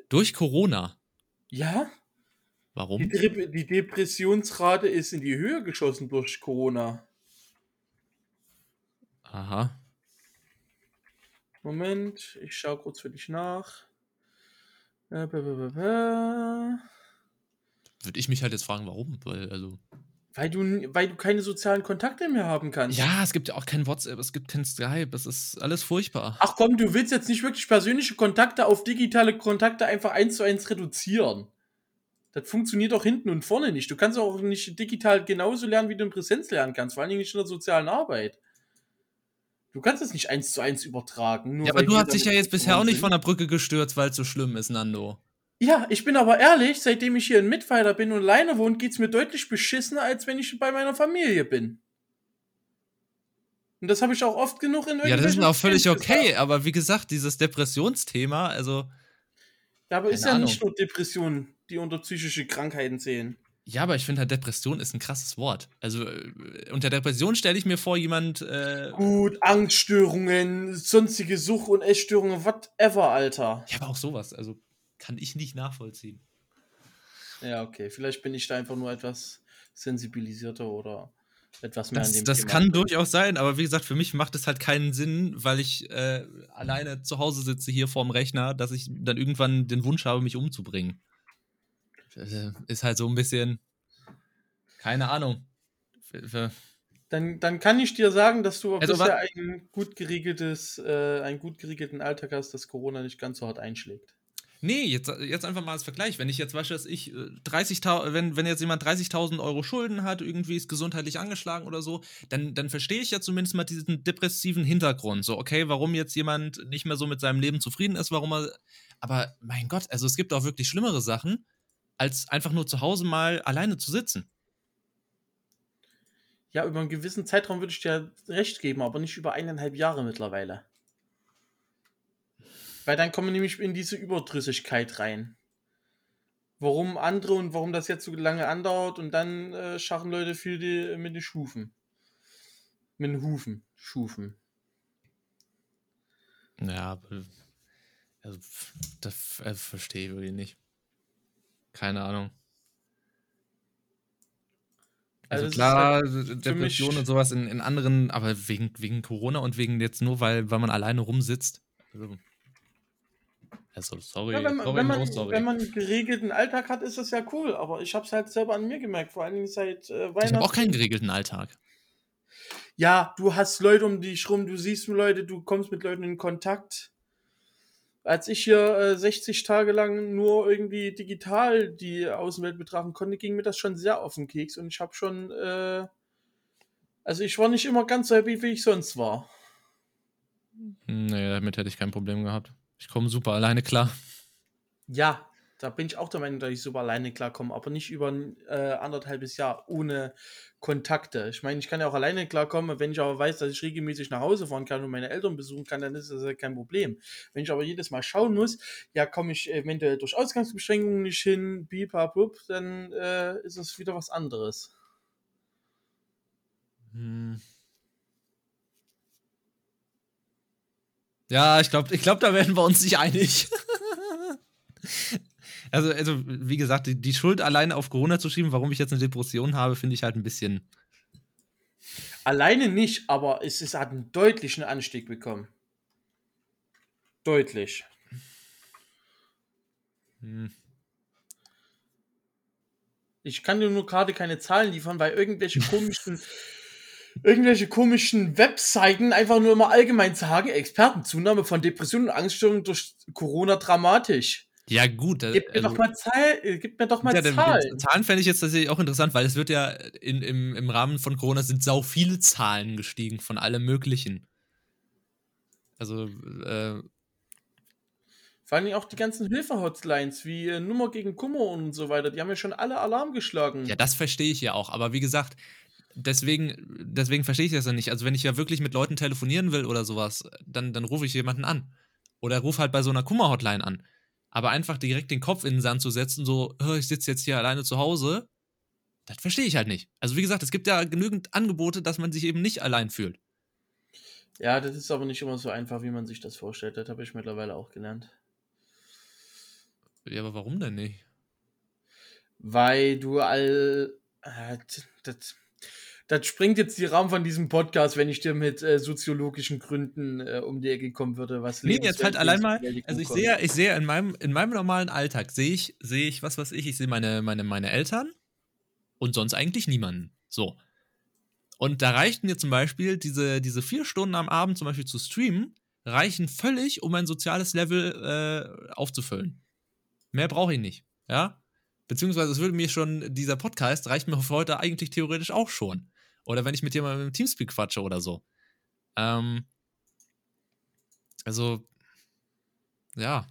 Durch Corona. Ja, die, Warum? Dep- die Depressionsrate ist in die Höhe geschossen durch Corona. Aha. Moment, ich schaue kurz für dich nach. Äh. Würde ich mich halt jetzt fragen, warum? Weil, also. Weil du, weil du keine sozialen Kontakte mehr haben kannst. Ja, es gibt ja auch kein WhatsApp, es gibt kein Skype, es ist alles furchtbar. Ach komm, du willst jetzt nicht wirklich persönliche Kontakte auf digitale Kontakte einfach eins zu eins reduzieren. Das funktioniert auch hinten und vorne nicht. Du kannst auch nicht digital genauso lernen, wie du in Präsenz lernen kannst, vor allen Dingen nicht in der sozialen Arbeit. Du kannst es nicht eins zu eins übertragen. ja, aber du hast dich ja jetzt bisher auch nicht von der Brücke gestürzt, weil es so schlimm ist, Nando. Ja, ich bin aber ehrlich, seitdem ich hier in Mittweiler bin und alleine wohne, geht's mir deutlich beschissener, als wenn ich bei meiner Familie bin. Und das habe ich auch oft genug in Ja, das ist auch völlig okay, aber wie gesagt, dieses Depressionsthema, also. Ja, aber ist ja Ahnung. nicht nur Depressionen, die unter psychische Krankheiten zählen. Ja, aber ich finde halt, Depression ist ein krasses Wort. Also äh, unter Depression stelle ich mir vor, jemand. Äh, Gut, Angststörungen, sonstige Such- und Essstörungen, whatever, Alter. Ja, aber auch sowas, also kann ich nicht nachvollziehen. Ja, okay. Vielleicht bin ich da einfach nur etwas sensibilisierter oder etwas mehr das, an dem Das Thema. kann durchaus sein, aber wie gesagt, für mich macht es halt keinen Sinn, weil ich äh, alleine zu Hause sitze hier vorm Rechner, dass ich dann irgendwann den Wunsch habe, mich umzubringen. Ist halt so ein bisschen, keine Ahnung. Dann, dann kann ich dir sagen, dass du also, bisher ein gut geregeltes, äh, einen gut geregelten Alltag hast, dass Corona nicht ganz so hart einschlägt. Nee, jetzt, jetzt einfach mal als Vergleich. Wenn ich jetzt wasche, dass ich 30.000, äh, wenn, wenn jetzt jemand 30.000 Euro Schulden hat, irgendwie ist gesundheitlich angeschlagen oder so, dann, dann verstehe ich ja zumindest mal diesen depressiven Hintergrund. So, okay, warum jetzt jemand nicht mehr so mit seinem Leben zufrieden ist, warum er. Aber mein Gott, also es gibt auch wirklich schlimmere Sachen, als einfach nur zu Hause mal alleine zu sitzen. Ja, über einen gewissen Zeitraum würde ich dir recht geben, aber nicht über eineinhalb Jahre mittlerweile. Weil dann kommen wir nämlich in diese Überdrüssigkeit rein. Warum andere und warum das jetzt so lange andauert und dann äh, scharren Leute für die mit den Schufen. Mit den Hufen. Schufen. Ja, also, das äh, verstehe ich wirklich nicht. Keine Ahnung. Also, also klar, halt Depression und sowas in, in anderen, aber wegen, wegen Corona und wegen jetzt nur, weil, weil man alleine rumsitzt. Also, also, sorry, ja, wenn, sorry, wenn, man, sorry. wenn man einen geregelten Alltag hat, ist das ja cool. Aber ich habe es halt selber an mir gemerkt, vor allen Dingen seit äh, Weihnachten. Ich habe auch keinen geregelten Alltag. Ja, du hast Leute um dich rum, du siehst Leute, du kommst mit Leuten in Kontakt. Als ich hier äh, 60 Tage lang nur irgendwie digital die Außenwelt betrachten konnte, ging mir das schon sehr auf den Keks und ich habe schon, äh, also ich war nicht immer ganz so happy, wie ich sonst war. Nee, damit hätte ich kein Problem gehabt. Ich komme super alleine klar. Ja, da bin ich auch der Meinung, dass ich super alleine klarkomme, aber nicht über ein äh, anderthalbes Jahr ohne Kontakte. Ich meine, ich kann ja auch alleine klarkommen, wenn ich aber weiß, dass ich regelmäßig nach Hause fahren kann und meine Eltern besuchen kann, dann ist das ja kein Problem. Wenn ich aber jedes Mal schauen muss, ja, komme ich eventuell durch Ausgangsbeschränkungen nicht hin, bipapub, dann äh, ist es wieder was anderes. Hm. Ja, ich glaube, ich glaub, da werden wir uns nicht einig. also, also, wie gesagt, die, die Schuld alleine auf Corona zu schieben, warum ich jetzt eine Depression habe, finde ich halt ein bisschen. Alleine nicht, aber es, es hat einen deutlichen Anstieg bekommen. Deutlich. Hm. Ich kann dir nur gerade keine Zahlen liefern, weil irgendwelche komischen irgendwelche komischen Webseiten einfach nur immer allgemein sagen, Expertenzunahme von Depressionen und Angststörungen durch Corona dramatisch. Ja, gut. Gib mir also, doch mal, Zahl, äh, gib mir doch mal ja, Zahlen. Zahlen fände ich jetzt tatsächlich auch interessant, weil es wird ja in, im, im Rahmen von Corona sind sau viele Zahlen gestiegen von allem Möglichen. Also, äh, vor allem auch die ganzen Hilfe-Hotlines wie äh, Nummer gegen Kummer und so weiter, die haben ja schon alle Alarm geschlagen. Ja, das verstehe ich ja auch. Aber wie gesagt, deswegen, deswegen verstehe ich das ja nicht. Also, wenn ich ja wirklich mit Leuten telefonieren will oder sowas, dann, dann rufe ich jemanden an. Oder rufe halt bei so einer Kummer-Hotline an. Aber einfach direkt den Kopf in den Sand zu setzen, so, ich sitze jetzt hier alleine zu Hause, das verstehe ich halt nicht. Also, wie gesagt, es gibt ja genügend Angebote, dass man sich eben nicht allein fühlt. Ja, das ist aber nicht immer so einfach, wie man sich das vorstellt. Das habe ich mittlerweile auch gelernt. Ja, aber warum denn nicht? Weil du all. Äh, das, das springt jetzt die Rahmen von diesem Podcast, wenn ich dir mit äh, soziologischen Gründen äh, um die Ecke kommen würde, was Nee, jetzt halt allein mal, also ich sehe, ich sehe in meinem, in meinem normalen Alltag, sehe ich, sehe ich, was weiß ich, ich sehe meine, meine, meine Eltern und sonst eigentlich niemanden. So. Und da reichten mir zum Beispiel diese, diese vier Stunden am Abend zum Beispiel zu streamen, reichen völlig, um mein soziales Level äh, aufzufüllen. Mehr brauche ich nicht. Ja? Beziehungsweise es würde mir schon, dieser Podcast reicht mir für heute eigentlich theoretisch auch schon. Oder wenn ich mit jemandem im Teamspeak quatsche oder so. Ähm, also, ja.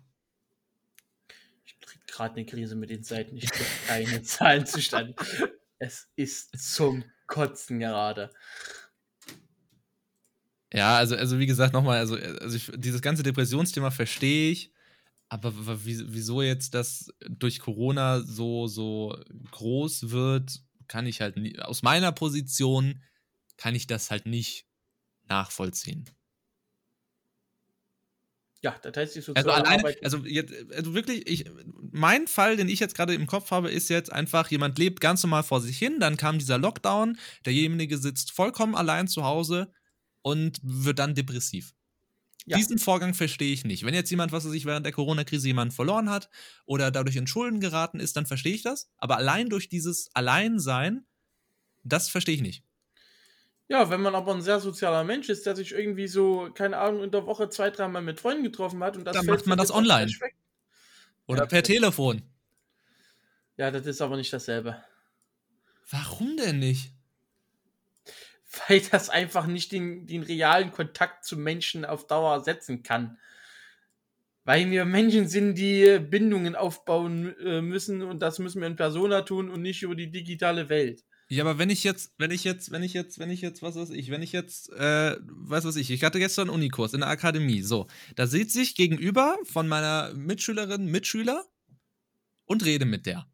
Ich krieg gerade eine Krise mit den Seiten. Ich krieg keine Zahlen zustande. Es ist zum Kotzen gerade. Ja, also, also wie gesagt, nochmal, also, also ich, dieses ganze Depressionsthema verstehe ich, aber wieso jetzt das durch Corona so, so groß wird, kann ich halt nie, aus meiner Position kann ich das halt nicht nachvollziehen. Ja, das heißt, die soziale also allein, Arbeit. Also, jetzt, also wirklich, ich, mein Fall, den ich jetzt gerade im Kopf habe, ist jetzt einfach, jemand lebt ganz normal vor sich hin, dann kam dieser Lockdown, derjenige sitzt vollkommen allein zu Hause und wird dann depressiv. Ja. Diesen Vorgang verstehe ich nicht. Wenn jetzt jemand, was er sich während der Corona-Krise jemanden verloren hat oder dadurch in Schulden geraten ist, dann verstehe ich das. Aber allein durch dieses Alleinsein, das verstehe ich nicht. Ja, wenn man aber ein sehr sozialer Mensch ist, der sich irgendwie so, keine Ahnung, in der Woche zwei, dreimal mit Freunden getroffen hat und das Dann macht man das online. Oder ja, per Telefon. Ja, das ist aber nicht dasselbe. Warum denn nicht? Weil das einfach nicht den, den realen Kontakt zu Menschen auf Dauer setzen kann. Weil wir Menschen sind, die Bindungen aufbauen äh, müssen und das müssen wir in Persona tun und nicht über die digitale Welt. Ja, aber wenn ich jetzt, wenn ich jetzt, wenn ich jetzt, wenn ich jetzt, was weiß ich, wenn ich jetzt, äh, was weiß ich, ich hatte gestern einen Unikurs in der Akademie, so, da sitzt sich gegenüber von meiner Mitschülerin Mitschüler und rede mit der.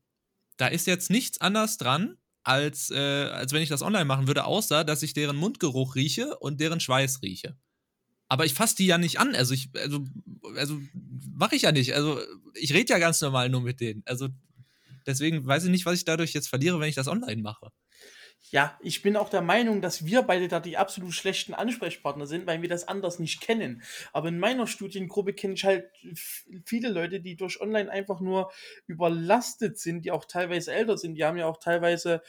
Da ist jetzt nichts anders dran, als, äh, als wenn ich das online machen würde, außer dass ich deren Mundgeruch rieche und deren Schweiß rieche. Aber ich fasse die ja nicht an, also ich, also, also mache ich ja nicht. Also ich rede ja ganz normal nur mit denen. Also deswegen weiß ich nicht, was ich dadurch jetzt verliere, wenn ich das online mache. Ja, ich bin auch der Meinung, dass wir beide da die absolut schlechten Ansprechpartner sind, weil wir das anders nicht kennen. Aber in meiner Studiengruppe kenne ich halt viele Leute, die durch Online einfach nur überlastet sind, die auch teilweise älter sind. Die haben ja auch teilweise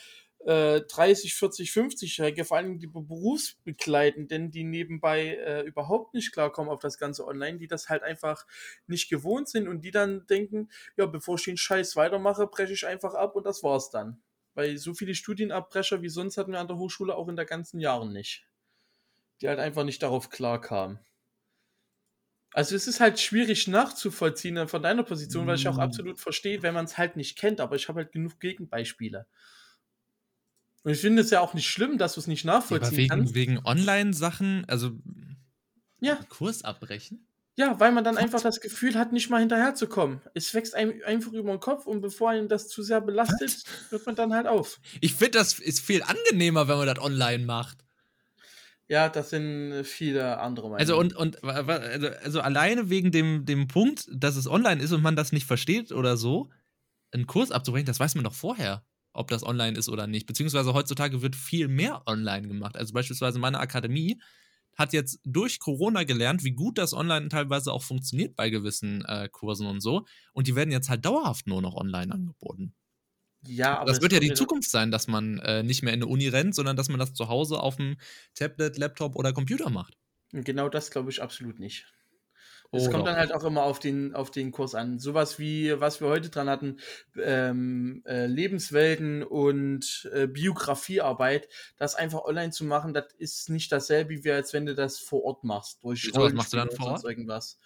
äh, 30, 40, 50-Jährige, vor allem die Berufsbegleitenden, die nebenbei äh, überhaupt nicht klarkommen auf das ganze Online, die das halt einfach nicht gewohnt sind und die dann denken, ja, bevor ich den Scheiß weitermache, breche ich einfach ab und das war's dann. Weil so viele Studienabbrecher wie sonst hatten wir an der Hochschule auch in der ganzen Jahren nicht. Die halt einfach nicht darauf klarkamen. Also es ist halt schwierig nachzuvollziehen von deiner Position, weil ich auch mm. absolut verstehe, wenn man es halt nicht kennt, aber ich habe halt genug Gegenbeispiele. Und ich finde es ja auch nicht schlimm, dass du es nicht nachvollziehen aber wegen, kannst. Wegen Online-Sachen, also ja. Kurs abbrechen? Ja, weil man dann einfach das Gefühl hat, nicht mal hinterherzukommen. Es wächst einem einfach über den Kopf und bevor einen das zu sehr belastet, hört man dann halt auf. Ich finde, das ist viel angenehmer, wenn man das online macht. Ja, das sind viele andere Meinungen. Also und, und also, also alleine wegen dem, dem Punkt, dass es online ist und man das nicht versteht oder so, einen Kurs abzubrechen, das weiß man doch vorher, ob das online ist oder nicht. Beziehungsweise heutzutage wird viel mehr online gemacht. Also beispielsweise meine Akademie hat jetzt durch Corona gelernt, wie gut das online teilweise auch funktioniert bei gewissen äh, Kursen und so. Und die werden jetzt halt dauerhaft nur noch online angeboten. Ja, aber das wird ja die Zukunft sein, dass man äh, nicht mehr in eine Uni rennt, sondern dass man das zu Hause auf dem Tablet, Laptop oder Computer macht. Genau das glaube ich absolut nicht. Es kommt dann halt auch immer auf den, auf den Kurs an. Sowas wie, was wir heute dran hatten, ähm, äh, Lebenswelten und äh, Biografiearbeit, das einfach online zu machen, das ist nicht dasselbe, wie als wenn du das vor Ort machst. Durch was machst du dann vor Ort? Irgendwas.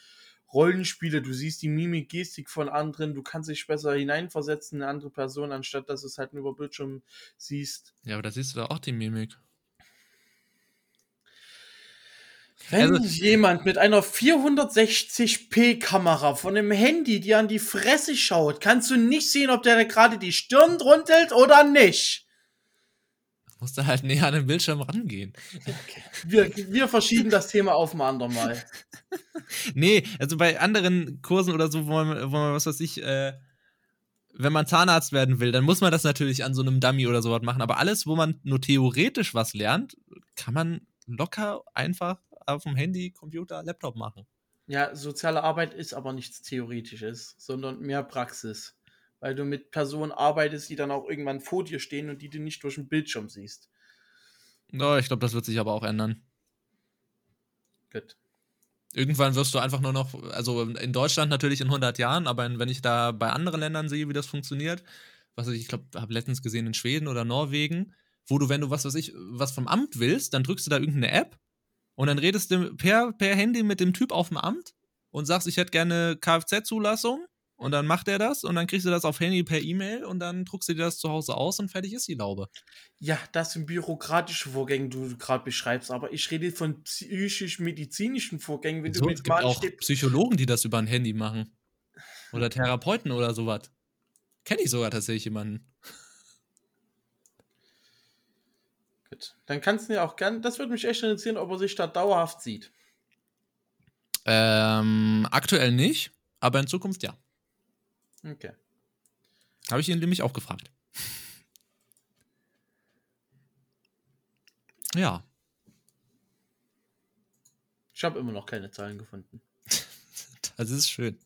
Rollenspiele, du siehst die Mimik, Gestik von anderen, du kannst dich besser hineinversetzen in eine andere Person, anstatt dass du es halt nur über Bildschirm siehst. Ja, aber da siehst du da auch die Mimik. Wenn also, jemand mit einer 460p-Kamera von einem Handy dir an die Fresse schaut, kannst du nicht sehen, ob der gerade die Stirn druntelt oder nicht. Musst du halt näher an den Bildschirm rangehen. Okay. Wir, wir verschieben das Thema auf ein andermal. nee, also bei anderen Kursen oder so, wo man, wo man was weiß ich, äh, wenn man Zahnarzt werden will, dann muss man das natürlich an so einem Dummy oder sowas machen. Aber alles, wo man nur theoretisch was lernt, kann man locker einfach auf dem Handy, Computer, Laptop machen. Ja, soziale Arbeit ist aber nichts Theoretisches, sondern mehr Praxis. Weil du mit Personen arbeitest, die dann auch irgendwann vor dir stehen und die du nicht durch den Bildschirm siehst. Ja, ich glaube, das wird sich aber auch ändern. Gut. Irgendwann wirst du einfach nur noch, also in Deutschland natürlich in 100 Jahren, aber wenn ich da bei anderen Ländern sehe, wie das funktioniert, was ich, ich glaube, habe letztens gesehen in Schweden oder Norwegen, wo du, wenn du was weiß ich, was vom Amt willst, dann drückst du da irgendeine App und dann redest du per, per Handy mit dem Typ auf dem Amt und sagst, ich hätte gerne Kfz-Zulassung und dann macht er das und dann kriegst du das auf Handy per E-Mail und dann druckst du dir das zu Hause aus und fertig ist die Laube. Ja, das sind bürokratische Vorgänge, die du gerade beschreibst, aber ich rede von psychisch-medizinischen Vorgängen. Wenn so, du es gibt auch Psychologen, die das über ein Handy machen. Oder Therapeuten oder sowas. Kenne ich sogar tatsächlich jemanden. Gut. Dann kannst du ja auch gern, das würde mich echt interessieren, ob er sich da dauerhaft sieht. Ähm, aktuell nicht, aber in Zukunft ja. Okay. Habe ich ihn nämlich auch gefragt. ja. Ich habe immer noch keine Zahlen gefunden. das ist schön.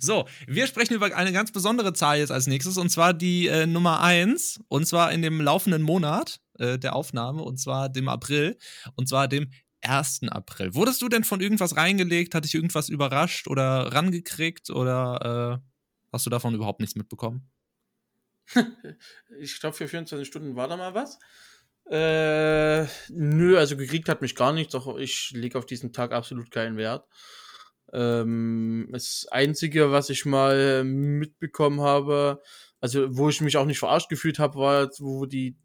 So, wir sprechen über eine ganz besondere Zahl jetzt als nächstes, und zwar die äh, Nummer 1, und zwar in dem laufenden Monat äh, der Aufnahme, und zwar dem April, und zwar dem 1. April. Wurdest du denn von irgendwas reingelegt? Hat dich irgendwas überrascht oder rangekriegt oder äh, hast du davon überhaupt nichts mitbekommen? ich glaube, für 24 Stunden war da mal was. Äh, nö, also gekriegt hat mich gar nichts, doch ich lege auf diesen Tag absolut keinen Wert. Ähm, das Einzige, was ich mal mitbekommen habe, also wo ich mich auch nicht verarscht gefühlt habe, war, wo die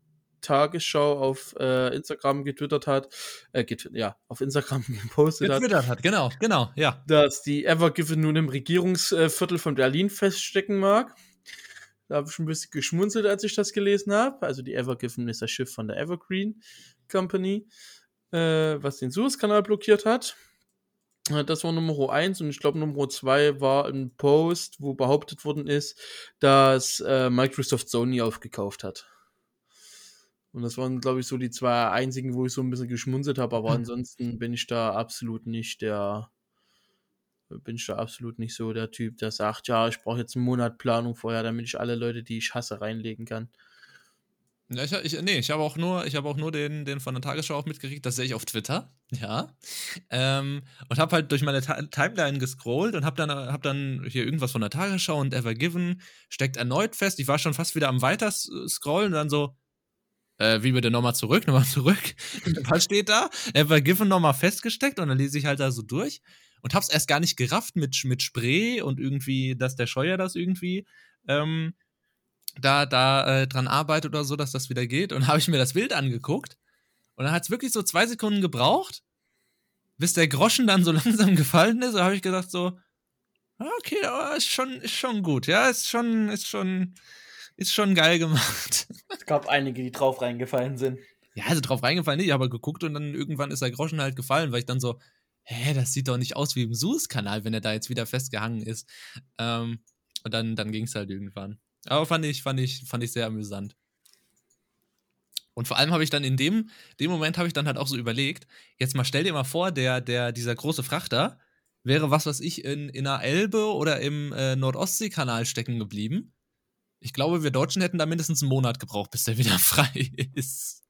Tagesschau auf äh, Instagram getwittert hat, äh, get ja, auf Instagram gepostet getwittert hat. hat. Genau, genau, ja. Dass die Evergiven nun im Regierungsviertel von Berlin feststecken mag. Da habe ich ein bisschen geschmunzelt, als ich das gelesen habe. Also die Evergiven ist das Schiff von der Evergreen Company, äh, was den Suezkanal blockiert hat. Das war Nummer 1 und ich glaube Nummer 2 war ein Post, wo behauptet worden ist, dass äh, Microsoft Sony aufgekauft hat. Und das waren, glaube ich, so die zwei einzigen, wo ich so ein bisschen geschmunzelt habe, aber hm. ansonsten bin ich da absolut nicht der, bin ich da absolut nicht so der Typ, der sagt, ja, ich brauche jetzt einen Monat Planung vorher, damit ich alle Leute, die ich hasse, reinlegen kann. Ja, ich, ich, nee, ich habe auch nur, ich habe auch nur den, den von der Tagesschau auch mitgekriegt, das sehe ich auf Twitter, ja. Ähm, und habe halt durch meine Ta Timeline gescrollt und habe dann, hab dann hier irgendwas von der Tagesschau und Ever Given steckt erneut fest. Ich war schon fast wieder am weiter scrollen und dann so, äh, wie bitte nochmal zurück, nochmal zurück. Was steht da? Ever Given nochmal festgesteckt und dann lese ich halt da so durch und hab's erst gar nicht gerafft mit, mit Spray und irgendwie, dass der Scheuer das irgendwie ähm, da, da äh, dran arbeitet oder so, dass das wieder geht. Und habe ich mir das Bild angeguckt. Und dann hat es wirklich so zwei Sekunden gebraucht, bis der Groschen dann so langsam gefallen ist. Da habe ich gesagt so, ah, okay, aber ist schon, ist schon gut. Ja, ist schon, ist schon, ist schon geil gemacht. Es gab einige, die drauf reingefallen sind. Ja, also drauf reingefallen nicht, aber geguckt und dann irgendwann ist der Groschen halt gefallen, weil ich dann so, hä, das sieht doch nicht aus wie im Suezkanal, wenn er da jetzt wieder festgehangen ist. Ähm, und dann, dann ging es halt irgendwann. Aber fand ich, fand ich, fand ich sehr amüsant. Und vor allem habe ich dann in dem, dem Moment habe ich dann halt auch so überlegt, jetzt mal stell dir mal vor, der, der, dieser große Frachter wäre was, was ich in, in der Elbe oder im äh, Nordostseekanal stecken geblieben. Ich glaube, wir Deutschen hätten da mindestens einen Monat gebraucht, bis der wieder frei ist.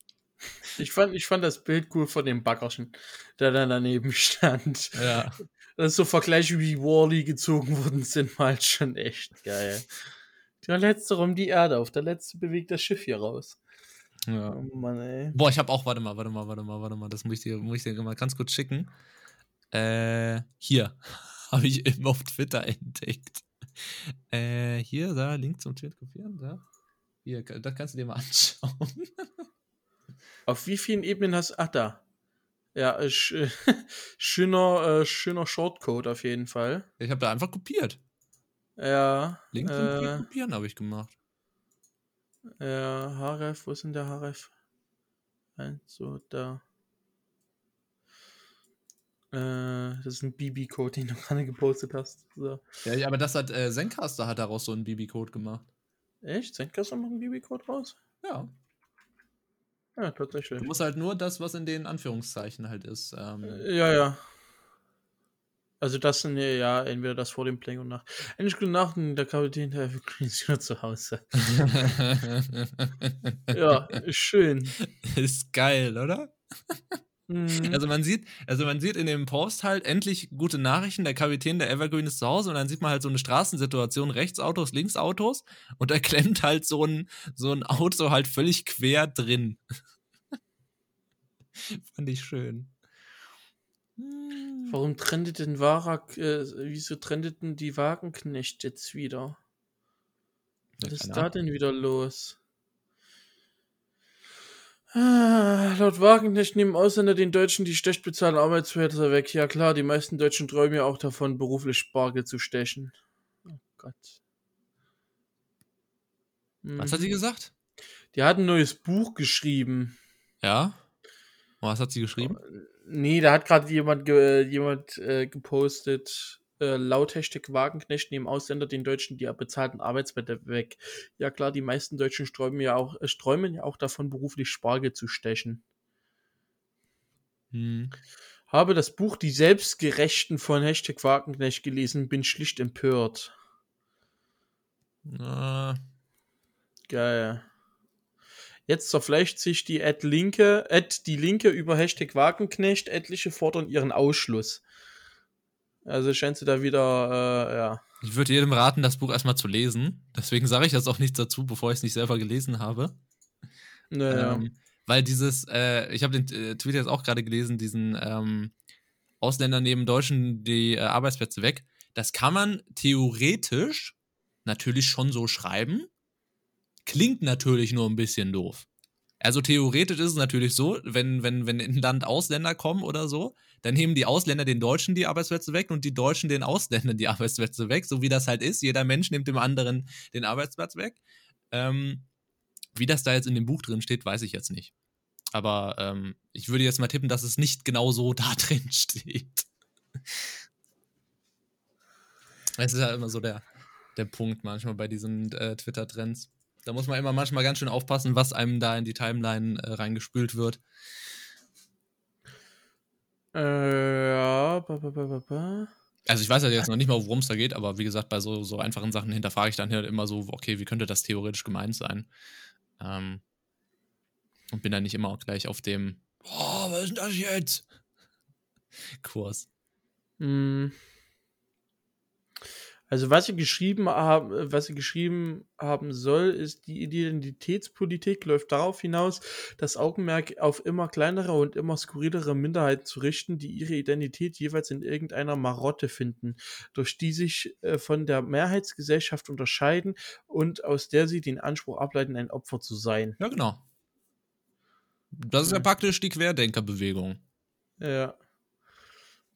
Ich fand, ich fand das Bild cool von dem Baggerschen, der dann daneben stand. Ja. Das ist so Vergleiche wie Wally gezogen worden sind, mal halt schon echt geil. Der letzte rum die Erde auf, der letzte bewegt das Schiff hier raus. Ja. Oh Mann, ey. Boah, ich hab auch, warte mal, warte mal, warte mal, warte mal, das muss ich dir, muss ich dir mal ganz kurz schicken. Äh, hier. habe ich eben auf Twitter entdeckt. Äh, hier, da, Link zum Tweet kopieren, da. Hier, das kannst du dir mal anschauen. Auf wie vielen Ebenen hast du. Ach, da. Ja, äh, schöner, äh, schöner Shortcode auf jeden Fall. Ich habe da einfach kopiert. Ja. Link äh, kopieren habe ich gemacht. Ja, Href, wo ist denn der Href? Eins, so, da. Äh, das ist ein BB-Code, den du gerade gepostet hast. So. Ja, aber das hat äh, Zencaster hat daraus so einen BB-Code gemacht. Echt? Zencaster macht einen BB-Code raus? Ja. Ja, tatsächlich. Du musst halt nur das, was in den Anführungszeichen halt ist. Ähm, ja, ja. Also das sind ja entweder das vor dem Playing und nach. Endlich gute Nacht, der Kapitän der ist wieder zu Hause. ja, schön. Ist geil, oder? Mhm. Also man sieht, also man sieht in dem Post halt endlich gute Nachrichten, der Kapitän der Evergreen ist zu Hause und dann sieht man halt so eine Straßensituation, rechts Autos, links Autos und da klemmt halt so ein, so ein Auto halt völlig quer drin. Fand ich schön. Hm. Warum trendet denn Warak, äh, wieso trendet denn die Wagenknecht jetzt wieder? Ja, Was ist keine da denn wieder los? Ah, laut Wagenknecht nehmen Ausländer den Deutschen die schlecht bezahlten Arbeitsplätze weg. Ja klar, die meisten Deutschen träumen ja auch davon, beruflich Spargel zu stechen. Oh Gott. Was hat sie gesagt? Die hat ein neues Buch geschrieben. Ja? Was hat sie geschrieben? Nee, da hat gerade jemand, ge jemand äh, gepostet, äh, laut Hashtag Wagenknecht nehmen Ausländer den Deutschen die bezahlten Arbeitsplätze weg. Ja klar, die meisten Deutschen träumen ja auch, äh, träumen ja auch davon, beruflich Spargel zu stechen. Hm. Habe das Buch Die Selbstgerechten von Hashtag Wagenknecht gelesen, bin schlicht empört. Äh, Geil. Jetzt zerfleischt sich die Ad Linke, Ad die Linke über Hashtag Wagenknecht, etliche fordern ihren Ausschluss. Also scheint sie da wieder, äh, ja. ich würde jedem raten, das Buch erstmal zu lesen. Deswegen sage ich jetzt auch nichts dazu, bevor ich es nicht selber gelesen habe. Naja. Ähm, weil dieses, äh, ich habe den äh, Tweet jetzt auch gerade gelesen, diesen ähm, Ausländer neben Deutschen die äh, Arbeitsplätze weg. Das kann man theoretisch natürlich schon so schreiben. Klingt natürlich nur ein bisschen doof. Also theoretisch ist es natürlich so, wenn, wenn, wenn in ein Land Ausländer kommen oder so, dann nehmen die Ausländer den Deutschen die Arbeitsplätze weg und die Deutschen den Ausländern die Arbeitsplätze weg, so wie das halt ist. Jeder Mensch nimmt dem anderen den Arbeitsplatz weg. Ähm, wie das da jetzt in dem Buch drin steht, weiß ich jetzt nicht. Aber ähm, ich würde jetzt mal tippen, dass es nicht genau so da drin steht. Es ist ja immer so der, der Punkt manchmal bei diesen äh, Twitter-Trends. Da muss man immer manchmal ganz schön aufpassen, was einem da in die Timeline äh, reingespült wird. Äh, ja, ba, ba, ba. Also ich weiß ja jetzt noch nicht mal, worum es da geht, aber wie gesagt, bei so, so einfachen Sachen hinterfrage ich dann halt immer so, okay, wie könnte das theoretisch gemeint sein? Ähm, und bin dann nicht immer auch gleich auf dem, oh, was ist denn das jetzt? Kurs. Hm. Also was sie geschrieben haben, was sie geschrieben haben soll, ist die Identitätspolitik läuft darauf hinaus, das Augenmerk auf immer kleinere und immer skurrilere Minderheiten zu richten, die ihre Identität jeweils in irgendeiner Marotte finden, durch die sich äh, von der Mehrheitsgesellschaft unterscheiden und aus der sie den Anspruch ableiten, ein Opfer zu sein. Ja, genau. Das ist ja Ja. praktisch die Querdenkerbewegung. Ja.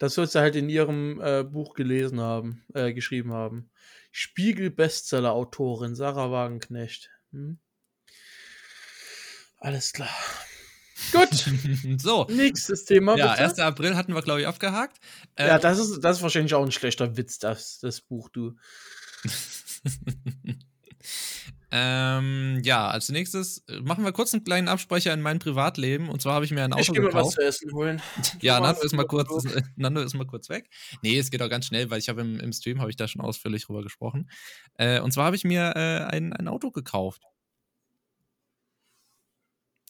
Das sollst du halt in ihrem äh, Buch gelesen haben, äh, geschrieben haben. Spiegel-Bestseller-Autorin Sarah Wagenknecht. Hm? Alles klar. Gut, so. nächstes Thema. Ja, bitte. 1. April hatten wir, glaube ich, abgehakt. Ähm, ja das, ist, das ist wahrscheinlich auch ein schlechter Witz, das, das Buch, du. ähm, ja, als nächstes äh, machen wir kurz einen kleinen Absprecher in mein Privatleben. Und zwar habe ich mir ein Ich Auto gehe mir was gekauft. zu essen holen. Ja, Nando ist mal kurz. Nando ist mal kurz weg. Nee, es geht auch ganz schnell, weil ich habe im, im Stream habe ich da schon ausführlich drüber gesprochen. Äh, und zwar habe ich mir äh, ein, ein Auto gekauft.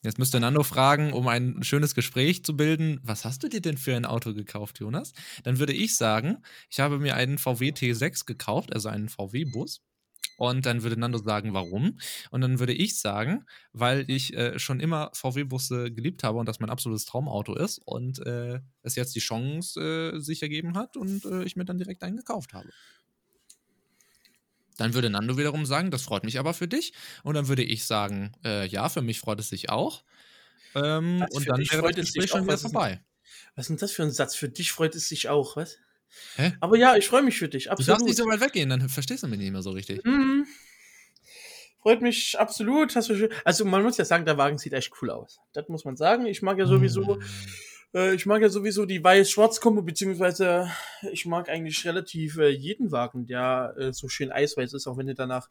Jetzt müsste Nando fragen, um ein schönes Gespräch zu bilden, was hast du dir denn für ein Auto gekauft, Jonas? Dann würde ich sagen, ich habe mir einen VW T6 gekauft, also einen VW-Bus. Und dann würde Nando sagen, warum? Und dann würde ich sagen, weil ich äh, schon immer VW-Busse geliebt habe und das mein absolutes Traumauto ist und äh, es jetzt die Chance äh, sich ergeben hat und äh, ich mir dann direkt einen gekauft habe. Dann würde Nando wiederum sagen, das freut mich aber für dich. Und dann würde ich sagen, äh, ja, für mich freut es sich auch. Ähm, und dann wäre freut das es sich Gespräch schon wieder vorbei. Was ist denn das für ein Satz? Für dich freut es sich auch, was? Hä? Aber ja, ich freue mich für dich, Du darfst absolut. nicht so weit weggehen, dann verstehst du mich nicht mehr so richtig. Mhm. Freut mich absolut. Also man muss ja sagen, der Wagen sieht echt cool aus. Das muss man sagen. Ich mag ja sowieso, äh, ich mag ja sowieso die weiß-schwarz-Kombo, beziehungsweise ich mag eigentlich relativ äh, jeden Wagen, der äh, so schön eisweiß ist, auch wenn du danach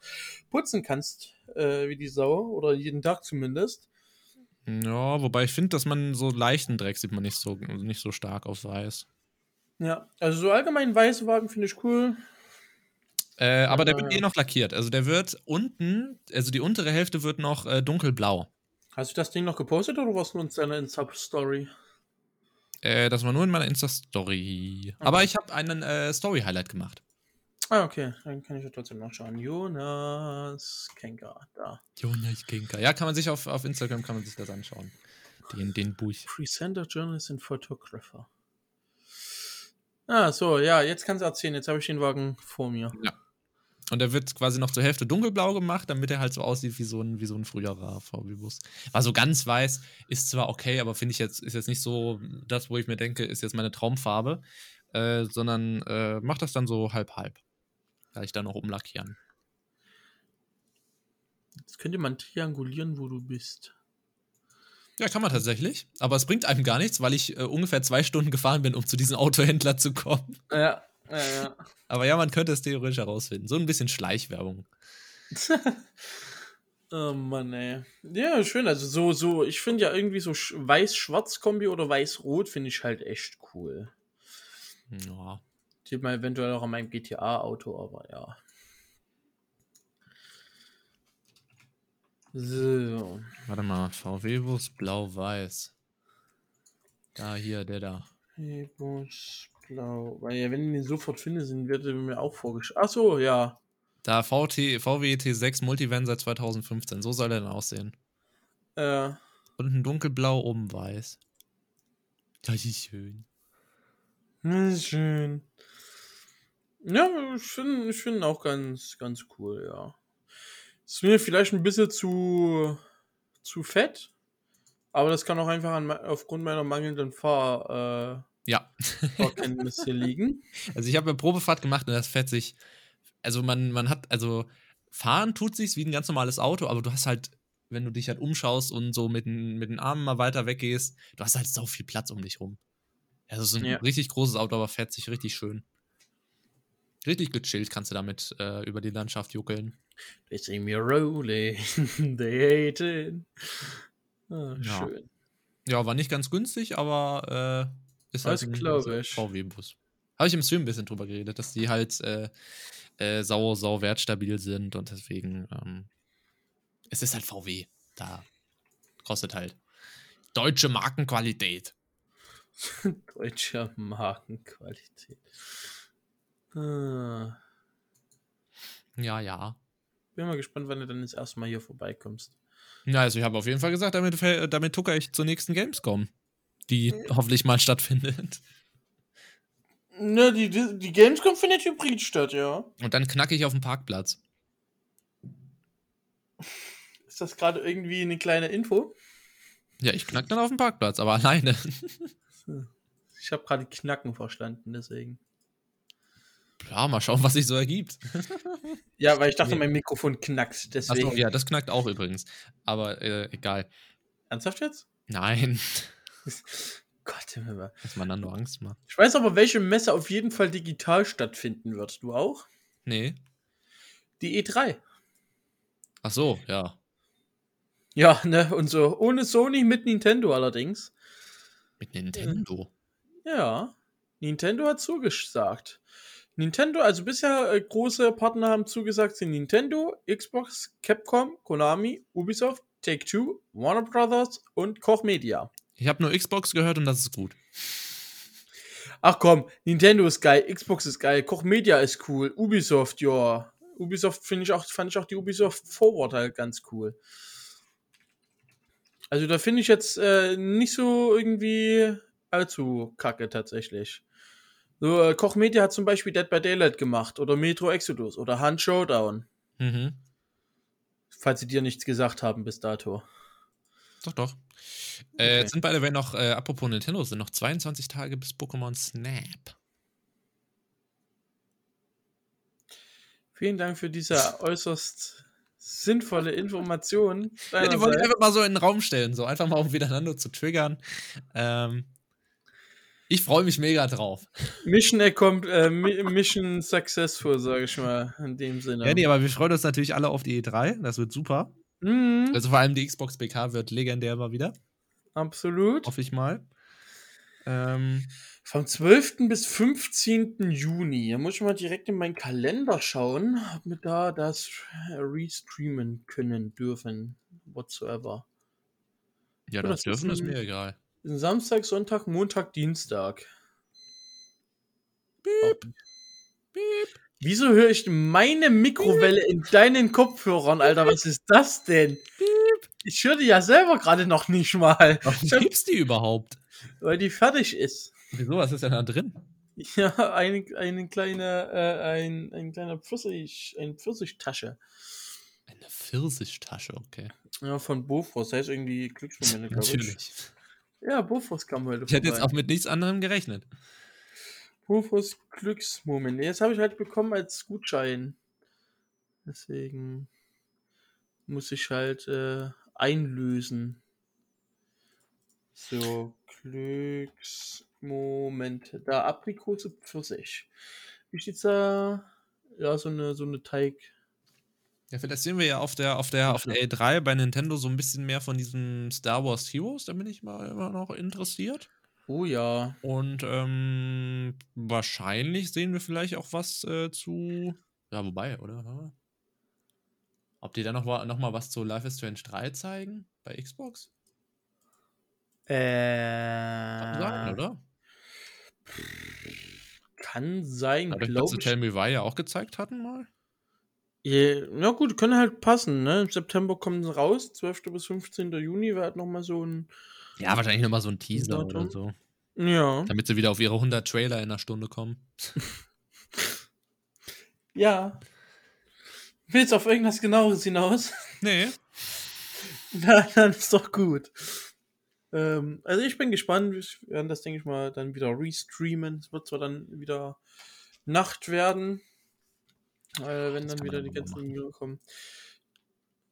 putzen kannst, äh, wie die Sau, oder jeden Tag zumindest. Ja, wobei ich finde, dass man so leichten Dreck sieht man nicht so, nicht so stark auf weiß. Ja, also so allgemein weiße Wagen finde ich cool. Äh, aber der Ja. wird eh noch lackiert. Also der wird unten, also die untere Hälfte wird noch äh, dunkelblau. Hast du das Ding noch gepostet oder warst du uns deine Sub-Story? Äh, das war nur in meiner Insta-Story. Aber ich habe einen äh, Story-Highlight gemacht. Ah, okay. Dann kann ich ja trotzdem nachschauen. Jonas Kenker, da. Jonas Kenker. Ja, kann man sich auf, auf Instagram kann man sich das anschauen. Den, den Buch. Presenter, Journalist und Photographer. Ah, so, ja, jetzt kannst du erzählen. Jetzt habe ich den Wagen vor mir. Ja. Und der wird quasi noch zur Hälfte dunkelblau gemacht, damit er halt so aussieht wie so ein, wie so ein früherer VW-Bus. War so ganz weiß, ist zwar okay, aber finde ich jetzt, ist jetzt nicht so das, wo ich mir denke, ist jetzt meine Traumfarbe, äh, sondern äh, macht das dann so halb-halb. Da ich dann noch umlackieren. Jetzt könnte man triangulieren, wo du bist. Ja, kann man tatsächlich. Aber es bringt einem gar nichts, weil ich äh, ungefähr zwei Stunden gefahren bin, um zu diesem Autohändler zu kommen. Ja, ja, ja. Aber ja, man könnte es theoretisch herausfinden. So ein bisschen Schleichwerbung. oh Mann, ey. Ja, schön. Also so, so, ich finde ja irgendwie so Weiß-Schwarz-Kombi oder Weiß-Rot finde ich halt echt cool. Ja. Sieht man eventuell auch an meinem GTA-Auto, aber ja. So. Warte mal, VW-Bus blau-weiß. Da, hier, der da. VW-Bus blau. Weil ja, wenn ich den sofort finde, sind wird er mir auch vorgeschlagen. Ach so, ja. Da VT, VW T6 Multivan seit 2015. So soll er dann aussehen. Äh. Unten dunkelblau, oben weiß. Das ist schön. Das ist schön. Ja, ich finde ich find auch ganz, ganz cool, ja. Ist mir vielleicht ein bisschen zu, zu fett, aber das kann auch einfach an, aufgrund meiner mangelnden Fahr, äh, ja. Fahrkenntnisse liegen. Also ich habe eine Probefahrt gemacht und das fährt sich, also man, man hat, also fahren tut sich wie ein ganz normales Auto, aber du hast halt, wenn du dich halt umschaust und so mit, mit den Armen mal weiter weggehst, du hast halt so viel Platz um dich rum. Also es ist ein ja. richtig großes Auto, aber fährt sich richtig schön. Richtig gechillt kannst du damit äh, über die Landschaft juckeln. They see me rolling, they hate it. Ah, ja. Schön. Ja, war nicht ganz günstig, aber äh, ist halt ein VW-Bus. Habe ich im Stream ein bisschen drüber geredet, dass die halt äh, äh, sau, sau wertstabil sind und deswegen, ähm, es ist halt VW. Da kostet halt deutsche Markenqualität. Deutsche Markenqualität. Ah. Ja, ja. Bin mal gespannt, wann du dann das erste Mal hier vorbeikommst. Ja, also ich habe auf jeden Fall gesagt, damit, damit tucker ich zur nächsten Gamescom, die hoffentlich mal stattfindet. Na, die, die, die Gamescom findet hybrid statt, ja. Und dann knacke ich auf dem Parkplatz. Ist das gerade irgendwie eine kleine Info? Ja, ich knack dann auf dem Parkplatz, aber alleine. Ich habe gerade Knacken verstanden, deswegen. Ja, mal schauen, was sich so ergibt. ja, weil ich dachte, mein Mikrofon knackt, deswegen. Achso, ja, das knackt auch übrigens. Aber äh, egal. Ernsthaft jetzt? Nein. Gott, Himmel. Was man dann nur Angst macht. Ich weiß aber, welche Messe auf jeden Fall digital stattfinden wird. Du auch? Nee. Die E3. Ach so, ja. Ja, ne, und so. Ohne Sony, mit Nintendo allerdings. Mit Nintendo? Ja. Nintendo hat zugesagt. Nintendo, also bisher äh, große Partner haben zugesagt, sind Nintendo, Xbox, Capcom, Konami, Ubisoft, Take-Two, Warner Brothers und Koch Media. Ich habe nur Xbox gehört und das ist gut. Ach komm, Nintendo ist geil, Xbox ist geil, Koch Media ist cool, Ubisoft, ja. Ubisoft finde ich auch, fand ich auch die Ubisoft Forward halt ganz cool. Also da finde ich jetzt äh, nicht so irgendwie allzu kacke tatsächlich. So, äh, Koch Media hat zum Beispiel Dead by Daylight gemacht oder Metro Exodus oder Hunt Showdown. Mhm. Falls sie dir nichts gesagt haben bis dato. Doch, doch. Äh, okay. Jetzt sind beide, wenn noch, äh, apropos Nintendo, sind noch 22 Tage bis Pokémon Snap. Vielen Dank für diese äußerst sinnvolle Information. Ja, die wollte ich einfach mal so in den Raum stellen, so einfach mal um miteinander zu triggern. Ähm, ich freue mich mega drauf. Mission, er kommt, äh, Mission successful, sage ich mal, in dem Sinne. Ja, nee, aber wir freuen uns natürlich alle auf die E3. Das wird super. Mhm. Also vor allem die Xbox BK wird legendär mal wieder. Absolut. Hoffe ich mal. Ähm, Vom 12. bis 15. Juni. Da muss ich mal direkt in meinen Kalender schauen, ob wir da das restreamen können dürfen. Whatsoever. Ja, das, das dürfen ist mir egal. Samstag, Sonntag, Montag, Dienstag. Piep, piep. Wieso höre ich meine Mikrowelle in deinen Kopfhörern, Alter? Was ist das denn? Ich höre die ja selber gerade noch nicht mal, Warum gibt's die überhaupt? weil die fertig ist. Wieso? Was ist denn da drin? Ja, eine, eine kleine, äh, ein, ein kleiner Pfirsich, eine Pfirsichtasche. Eine Pfirsichtasche, okay. Ja, von Bofors. Das heißt irgendwie Glücksmomente, glaube ich. Natürlich. Ja, Bofors kam heute Ich hätte jetzt vorbei. auch mit nichts anderem gerechnet. Bofors Glücksmomente. Jetzt habe ich halt bekommen als Gutschein. Deswegen muss ich halt äh, einlösen. So, Glücksmomente. Da Aprikose Pfirsich. Wie steht's da? Ja, so eine, so eine Teig. Ja, vielleicht sehen wir ja auf der, auf der, auf der E3 bei Nintendo so ein bisschen mehr von diesem Star Wars Heroes. Da bin ich mal immer noch interessiert. Oh ja. Und ähm, wahrscheinlich sehen wir vielleicht auch was äh, zu. Ja, wobei, oder? Ob die da noch, noch mal was zu Life is Strange 3 zeigen? Bei Xbox? Kann sein, Äh, oder? kann sein, Dadurch, dass glaube sie ich. Tell Me Why ja auch gezeigt hatten mal. Je- Ja gut, können halt passen, ne? Im September kommen sie raus, 12. bis 15. Juni wäre halt nochmal so ein. Ja, wahrscheinlich nochmal so ein Teaser Datum. oder so. Ja. Damit sie wieder auf ihre 100 Trailer in einer Stunde kommen. Ja. Willst du auf irgendwas genaueres hinaus? Nee. Na, dann ist doch gut. Ähm, also ich bin gespannt. Wir werden das, denke ich mal, dann wieder restreamen. Es wird zwar dann wieder Nacht werden, äh, wenn dann wieder die ganzen kommen.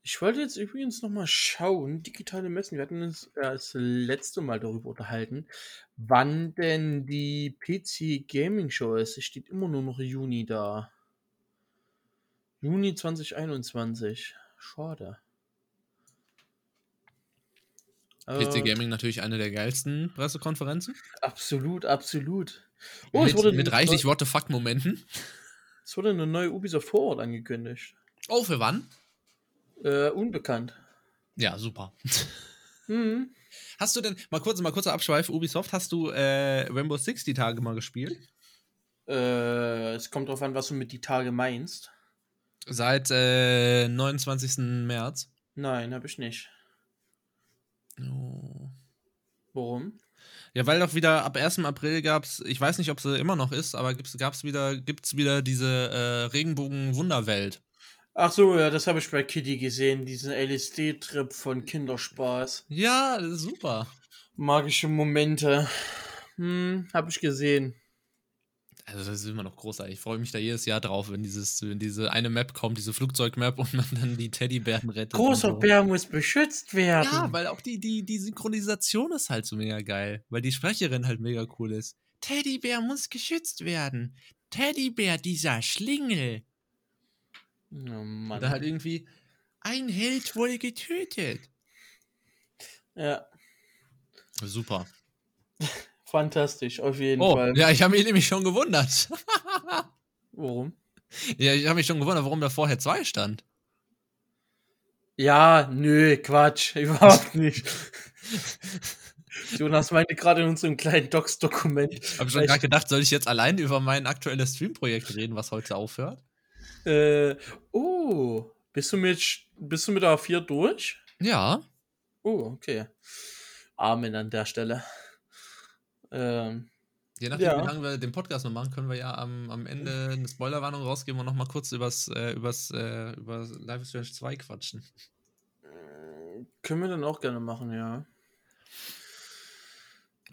Ich wollte jetzt übrigens noch mal schauen, digitale Messen, wir hatten uns ja das letzte Mal darüber unterhalten, wann denn die PC Gaming Show ist. Es steht immer nur noch Juni da. Juni 2021. Schade. PC Äh, Gaming natürlich eine der geilsten Pressekonferenzen. Absolut, absolut. Oh, es mit, mit reichlich What the fuck Momenten. Es wurde eine neue Ubisoft Forward angekündigt. Oh, für wann? Äh, unbekannt. Ja, super. Hm. Hast du denn, mal kurz, mal kurzer Abschweif, Ubisoft, hast du äh, Rainbow Six die Tage mal gespielt? Äh, es kommt drauf an, was du mit die Tage meinst. Seit äh, 29. März. Nein, habe ich nicht. Oh. Warum? Ja, weil doch wieder ab 1. April gab's, ich weiß nicht, ob sie immer noch ist, aber gibt's, gab's wieder, gibt's wieder diese äh, Regenbogen-Wunderwelt. Ach so, ja, das habe ich bei Kitty gesehen, diesen LSD-Trip von Kinderspaß. Ja, das ist super. Magische Momente. Hm, habe ich gesehen. Also das ist immer noch großartig. Ich freue mich da jedes Jahr drauf, wenn dieses, wenn diese eine Map kommt, diese Flugzeugmap und man dann die Teddybären rettet. Großer so. Bär muss beschützt werden. Ja, weil auch die, die, die Synchronisation ist halt so mega geil, weil die Sprecherin halt mega cool ist. Teddybär muss geschützt werden. Teddybär, dieser Schlingel. Oh Mann. Oder halt irgendwie, ein Held wurde getötet. Ja, Super. fantastisch, auf jeden Oh, Fall. ja, ich habe mich nämlich schon gewundert. Warum? ja, ich habe mich schon gewundert, warum da vorher zwei stand. Ja, nö, Quatsch, überhaupt nicht. Jonas meinte gerade in unserem kleinen Docs-Dokument. Ich habe schon gerade gedacht, soll ich jetzt allein über mein aktuelles Stream-Projekt reden, was heute aufhört? Äh, oh, bist du mit, bist du mit A4 durch? Ja. Oh, okay. Amen an der Stelle. Ähm, Je nachdem, Ja. wie lange wir den Podcast noch machen, können wir ja am, am Ende eine Spoilerwarnung rausgeben und nochmal kurz übers, äh, übers, äh, über Life is Strange 2 quatschen. können wir dann auch gerne machen, ja.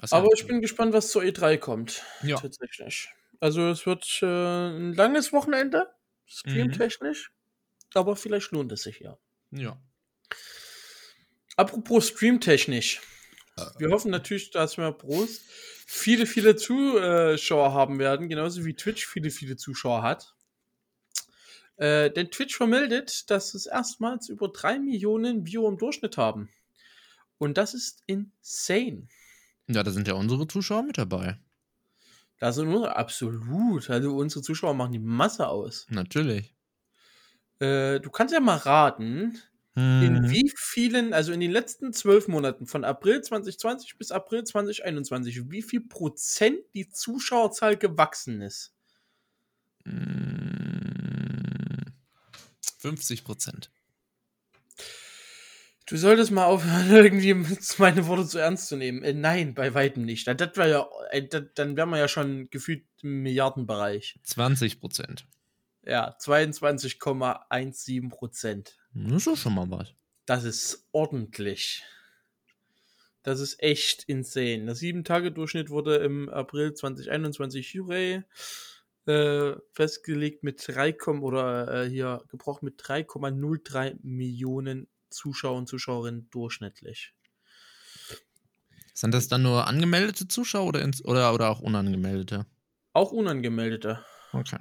Was Aber ich bin gespannt, was zur E3 kommt. Ja. Tatsächlich. Also es wird äh, ein langes Wochenende, streamtechnisch. Aber vielleicht lohnt es sich ja. Ja. Apropos streamtechnisch. Wir hoffen natürlich, dass wir Prost viele, viele Zuschauer haben werden, genauso wie Twitch viele, viele Zuschauer hat. Äh, denn Twitch vermeldet, dass es erstmals über drei Millionen Viewer im Durchschnitt haben. Und das ist insane. Ja, da sind ja unsere Zuschauer mit dabei. Da sind wir absolut. Also unsere Zuschauer machen die Masse aus. Natürlich. Äh, du kannst ja mal raten, In Hm, wie vielen, also in den letzten zwölf Monaten, von April 2020 bis April 2021, wie viel Prozent die Zuschauerzahl gewachsen ist? hm, 50 Prozent. Du solltest mal aufhören, irgendwie meine Worte zu ernst zu nehmen. Äh, nein, bei weitem nicht. Das, das wär ja, äh, das, dann wären wir ja schon gefühlt im Milliardenbereich. 20 Prozent. Ja, 22,17 Prozent. Das ist doch schon mal was. Das ist ordentlich. Das ist echt insane. Der 7-Tage-Durchschnitt wurde im April 2021 Jury äh, festgelegt mit 3, oder äh, hier gebrochen mit 3,03 Millionen Zuschauer und Zuschauerinnen durchschnittlich. Sind das dann nur angemeldete Zuschauer oder, ins, oder, oder auch unangemeldete? Auch unangemeldete. Okay.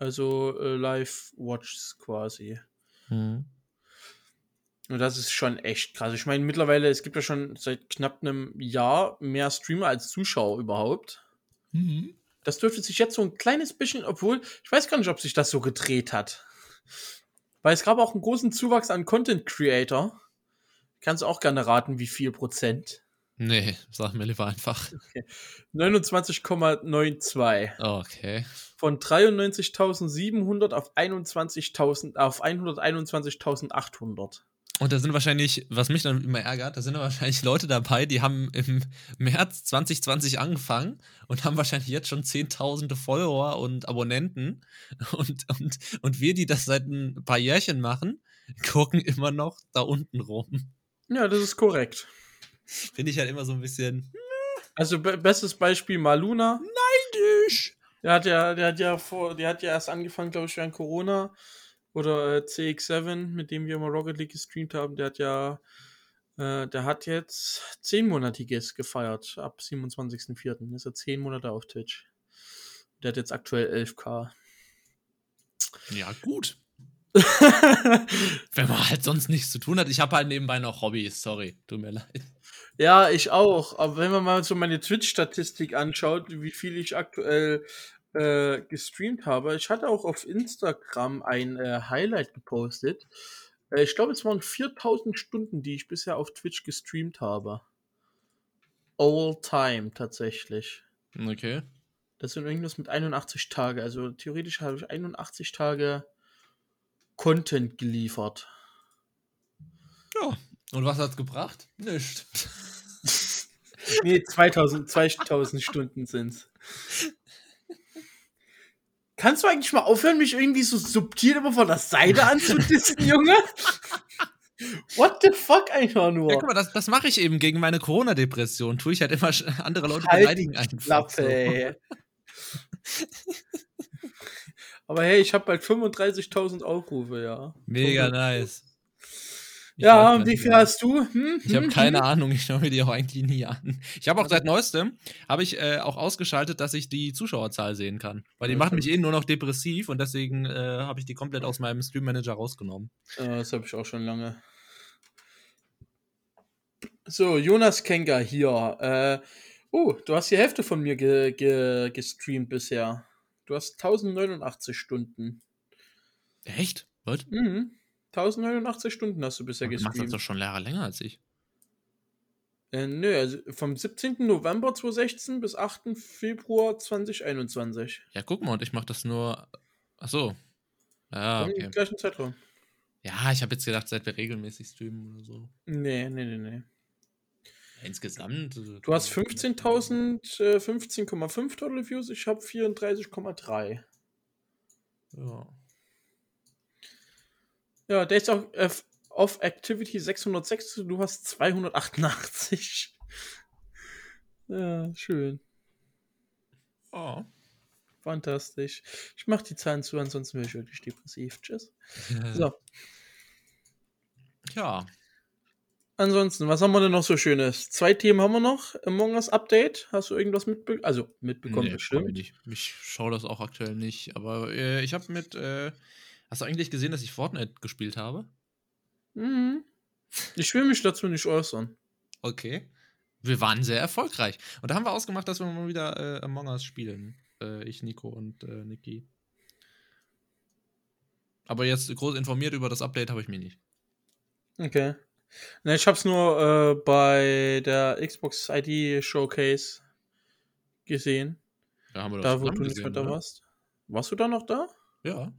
Also äh, Live-Watches quasi. Hm. Und das ist schon echt krass. Ich meine, mittlerweile, es gibt ja schon seit knapp einem Jahr mehr Streamer als Zuschauer überhaupt. Mhm. Das dürfte sich jetzt so ein kleines bisschen, obwohl, ich weiß gar nicht, ob sich das so gedreht hat. Weil es gab auch einen großen Zuwachs an Content Creator. Kannst du auch gerne raten, wie viel Prozent? Nee, sag mir lieber einfach. 29,92. Okay. Von 93.700 auf 21.000, auf 121.800. Und da sind wahrscheinlich, was mich dann immer ärgert, da sind wahrscheinlich Leute dabei, die haben im März 2020 angefangen und haben wahrscheinlich jetzt schon zehntausende Follower und Abonnenten. Und, und, und wir, die das seit ein paar Jährchen machen, gucken immer noch da unten rum. Ja, das ist korrekt. Finde ich halt immer so ein bisschen Also be bestes Beispiel Maluna. neidisch. Der hat ja, der hat ja vor, der hat ja erst angefangen, glaube ich, während Corona. Oder äh, CX7, mit dem wir immer Rocket League gestreamt haben, der hat ja, äh, der hat jetzt zehnmonatiges gefeiert, ab 27.04. Ist er zehn Monate auf Twitch. Der hat jetzt aktuell 11k. Ja, gut. Wenn man halt sonst nichts zu tun hat. Ich habe halt nebenbei noch Hobbys, sorry, tut mir leid. Ja, ich auch. Aber wenn man mal so meine Twitch-Statistik anschaut, wie viel ich aktuell äh, gestreamt habe, ich hatte auch auf Instagram ein äh, Highlight gepostet. Äh, ich glaube, es waren 4000 Stunden, die ich bisher auf Twitch gestreamt habe. All time tatsächlich. Okay. Das sind irgendwas mit 81 Tage. Also theoretisch habe ich 81 Tage Content geliefert. Ja. Und was hat's gebracht? Nicht. Nee, 2000, 2000 Stunden sind's. Kannst du eigentlich mal aufhören, mich irgendwie so subtil immer von der Seite anzudissen, Junge? What the fuck einfach nur? Ja, guck mal, das, das mache ich eben gegen meine Corona-Depression. Tue ich halt immer andere Leute Halt beleidigen die einfach. Klappe, so. ey. Aber hey, ich habe bald 35.000 Aufrufe, ja. Mega nice. Ich Ja, und wie viel hast du? Hm? Ich habe Hm? keine Hm? Ahnung, ich schaue mir die auch eigentlich nie an. Ich habe auch seit neuestem, habe ich äh, auch ausgeschaltet, dass ich die Zuschauerzahl sehen kann. Weil die Ja, macht mich eh nur noch depressiv und deswegen äh, habe ich die komplett aus meinem Stream Manager rausgenommen. Ja, das habe ich auch schon lange. So, Jonas Kenga hier. Äh, oh, du hast die Hälfte von mir ge ge gestreamt bisher. Du hast 1089 Stunden. Echt? Was? Mhm. 1089 Stunden hast du bisher Du machst das gestreamt. doch schon Jahre länger als ich. Äh, nö, also vom 17. November 2016 bis 8. Februar 2021. Ja, guck mal, und ich mache das nur. Ach so. Ja, Im okay. gleichen Zeitraum. Ja, ich habe jetzt gedacht, seit wir regelmäßig streamen oder so. Nee, nee, nee, nee. Insgesamt. äh, Du hast 15.000, äh, 15,5 Total Views, ich habe 34,3. Ja. Ja, Days of, äh, of Activity 606, du hast 288. ja, schön. Oh. Fantastisch. Ich mach die Zahlen zu, ansonsten wäre ich wirklich depressiv. Tschüss. So, Ja. ansonsten, was haben wir denn noch so Schönes? Zwei Themen haben wir noch. Among Us Update. Hast du irgendwas mitbekommen? Also, mitbekommen Nee, bestimmt. Ich, ich schaue das auch aktuell nicht. Aber äh, ich habe mit. Äh, hast du eigentlich gesehen, dass ich Fortnite gespielt habe? Mhm. Ich will mich dazu nicht äußern. Okay. Wir waren sehr erfolgreich. Und da haben wir ausgemacht, dass wir mal wieder äh, Among Us spielen. Äh, ich, Nico und äh, Niki. Aber jetzt groß informiert über das Update habe ich mich nicht. Okay. Ne, ich hab's nur äh, bei der Xbox ID Showcase gesehen. Da haben wir das Da, wo du nicht gesehen, mehr da warst. Warst du da noch da? Ja.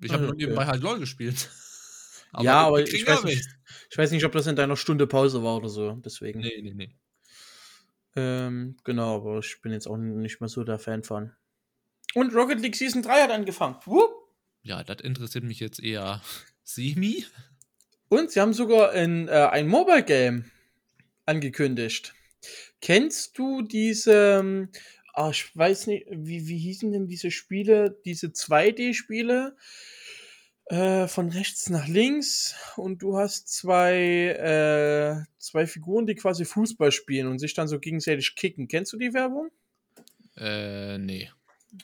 Ich habe nur okay. nebenbei halt LOL gespielt. ja, aber ich weiß, nicht, ich weiß nicht, ob das in deiner Stunde Pause war oder so. Deswegen. Nee, nee, nee. Ähm, genau, aber ich bin jetzt auch nicht mehr so der Fan von. Und Rocket League Season 3 hat angefangen. Wupp. Ja, das interessiert mich jetzt eher semi. Und sie haben sogar ein, äh, ein Mobile Game angekündigt. Kennst du diese, ähm, ah, ich weiß nicht, wie, wie hießen denn diese Spiele, diese 2D-Spiele? Äh, von rechts nach links und du hast zwei, äh, zwei Figuren, die quasi Fußball spielen und sich dann so gegenseitig kicken. Kennst du die Werbung? Äh, nee.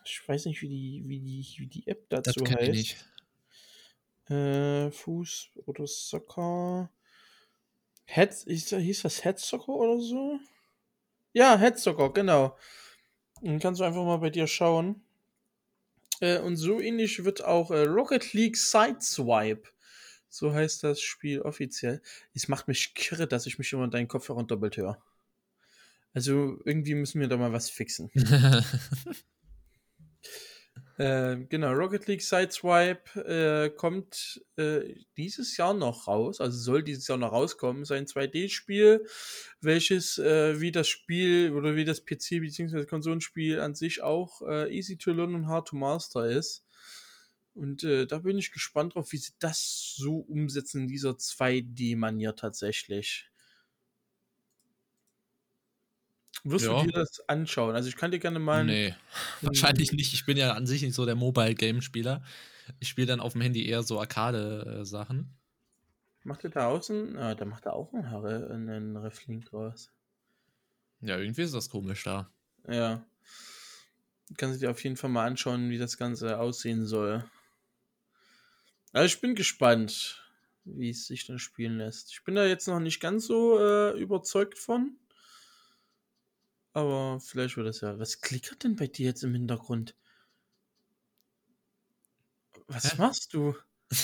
Ich weiß nicht, wie die, wie die, wie die App Das dazu ich heißt. nicht. Äh, Fuß oder Soccer. Head, hieß, hieß das Head Soccer oder so? Ja, Head Soccer, genau. Dann kannst du einfach mal bei dir schauen. Äh, und so ähnlich wird auch äh, Rocket League Sideswipe. So heißt das Spiel offiziell. Es macht mich kirre, dass ich mich immer in deinen Kopfhörern doppelt höre. Also irgendwie müssen wir da mal was fixen. Äh, genau, Rocket League Sideswipe äh, kommt äh, dieses Jahr noch raus, also soll dieses Jahr noch rauskommen. Sein 2D-Spiel, welches äh, wie das Spiel oder wie das PC- bzw. Konsolenspiel an sich auch äh, easy to learn und hard to master ist. Und äh, da bin ich gespannt drauf, wie sie das so umsetzen in dieser 2D-Manier tatsächlich. Wirst Ja. du dir das anschauen? Also ich kann dir gerne mal nee, wahrscheinlich nicht. Ich bin ja an sich nicht so der Mobile-Game-Spieler. Ich spiele dann auf dem Handy eher so Arcade-Sachen. Macht er da außen? Ah, da macht er auch einen, Haare, einen Riffling draus. Ja, irgendwie ist das komisch da. Ja. Kannst du dir auf jeden Fall mal anschauen, wie das Ganze aussehen soll. Also ich bin gespannt, wie es sich dann spielen lässt. Ich bin da jetzt noch nicht ganz so äh, überzeugt von. Aber vielleicht wird das ja. Was klickert denn bei dir jetzt im Hintergrund? Was Hä? machst du?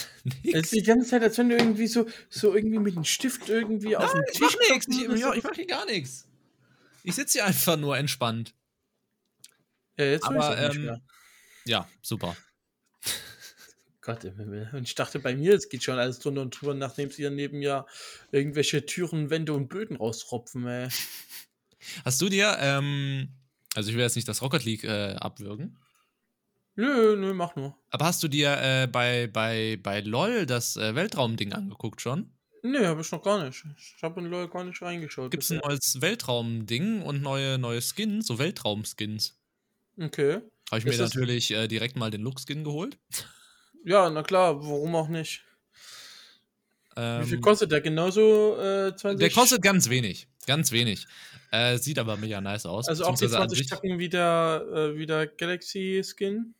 Es ist die ganze Zeit, als wenn du irgendwie so, so irgendwie mit dem Stift irgendwie auf dem Ich mach Tisch nichts. Ich, ja, ich mach hier gar nichts. Ich sitze hier einfach nur entspannt. Ja, jetzt Aber, ich nicht ähm, mehr. Ja, super. Gott im Himmel. Und ich dachte bei mir, es geht schon alles drunter und drüber, nachdem sie hier neben mir irgendwelche Türen, Wände und Böden rausropfen, ey. Hast du dir, ähm, also ich will jetzt nicht das Rocket League äh, abwürgen, Nö, nö, mach nur. aber hast du dir äh, bei, bei, bei LOL das äh, Weltraumding angeguckt schon? Nö, hab ich noch gar nicht. Ich habe in LOL gar nicht reingeschaut. Gibt es ein neues Weltraumding und neue, neue Skins, so Weltraumskins? Okay. Habe ich mir Ist das- natürlich äh, direkt mal den Look-Skin geholt. Ja, na klar, warum auch nicht? Ähm, Wie viel kostet der? Genauso äh, 20? der kostet ganz wenig. Ganz wenig. Äh, sieht aber mega nice aus. Also auch die beziehungsweise an 20 sich- Tacken wie der, äh, wie der Galaxy-Skin?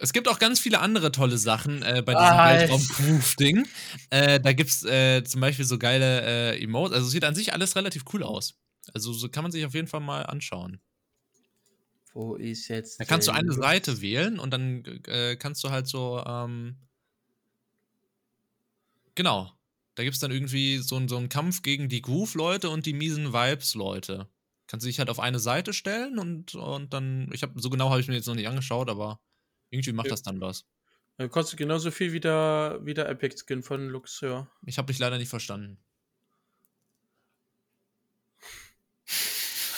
Es gibt auch ganz viele andere tolle Sachen äh, bei diesem Ah, Weltraum-Proof-Ding. Äh, da gibt es äh, zum Beispiel so geile äh, Emotes. Also sieht an sich alles relativ cool aus. Also so kann man sich auf jeden Fall mal anschauen. Wo ist jetzt. Da kannst du eine? Seite wählen und dann äh, kannst du halt so, ähm, genau. Da gibt es dann irgendwie so, ein- so einen Kampf gegen die Groove-Leute und die miesen Vibes-Leute. Kannst du dich halt auf eine Seite stellen und, und dann, ich habe so genau habe ich mir jetzt noch nicht angeschaut, aber irgendwie macht Ja. das dann was. Der kostet genauso viel wie der, wie der Epic-Skin von Luxor. Ich habe dich leider nicht verstanden.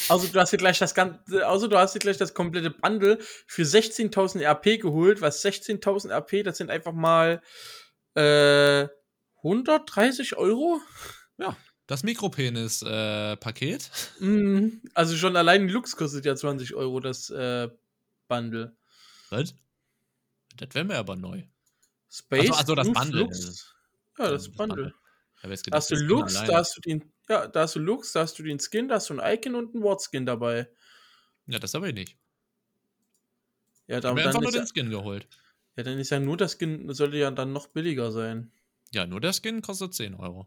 Also du hast dir gleich das ganze, also du hast dir gleich das komplette Bundle für 16.000 RP geholt, was 16.000 RP, das sind einfach mal äh, 130 Euro. Das Mikropenis-Paket. Mhm. Also schon allein Lux kostet ja 20 Euro das äh, Bundle. Was? Das wäre mir aber neu. Space. Ach so, ach so, das Bundle. Lux. Ja, das Bundle. Ich hab jetzt Da hast du das Lux, alleine. da hast du den, ja, da hast du Lux, da hast du den Skin, da hast du ein Icon und ein Ward-Skin dabei. Ja, das habe ich nicht. Ja, da, habe mir dann einfach nur ja, den Skin geholt. ja, dann ist ja nur das Skin, sollte ja dann noch billiger sein. Ja, nur der Skin kostet 10 Euro.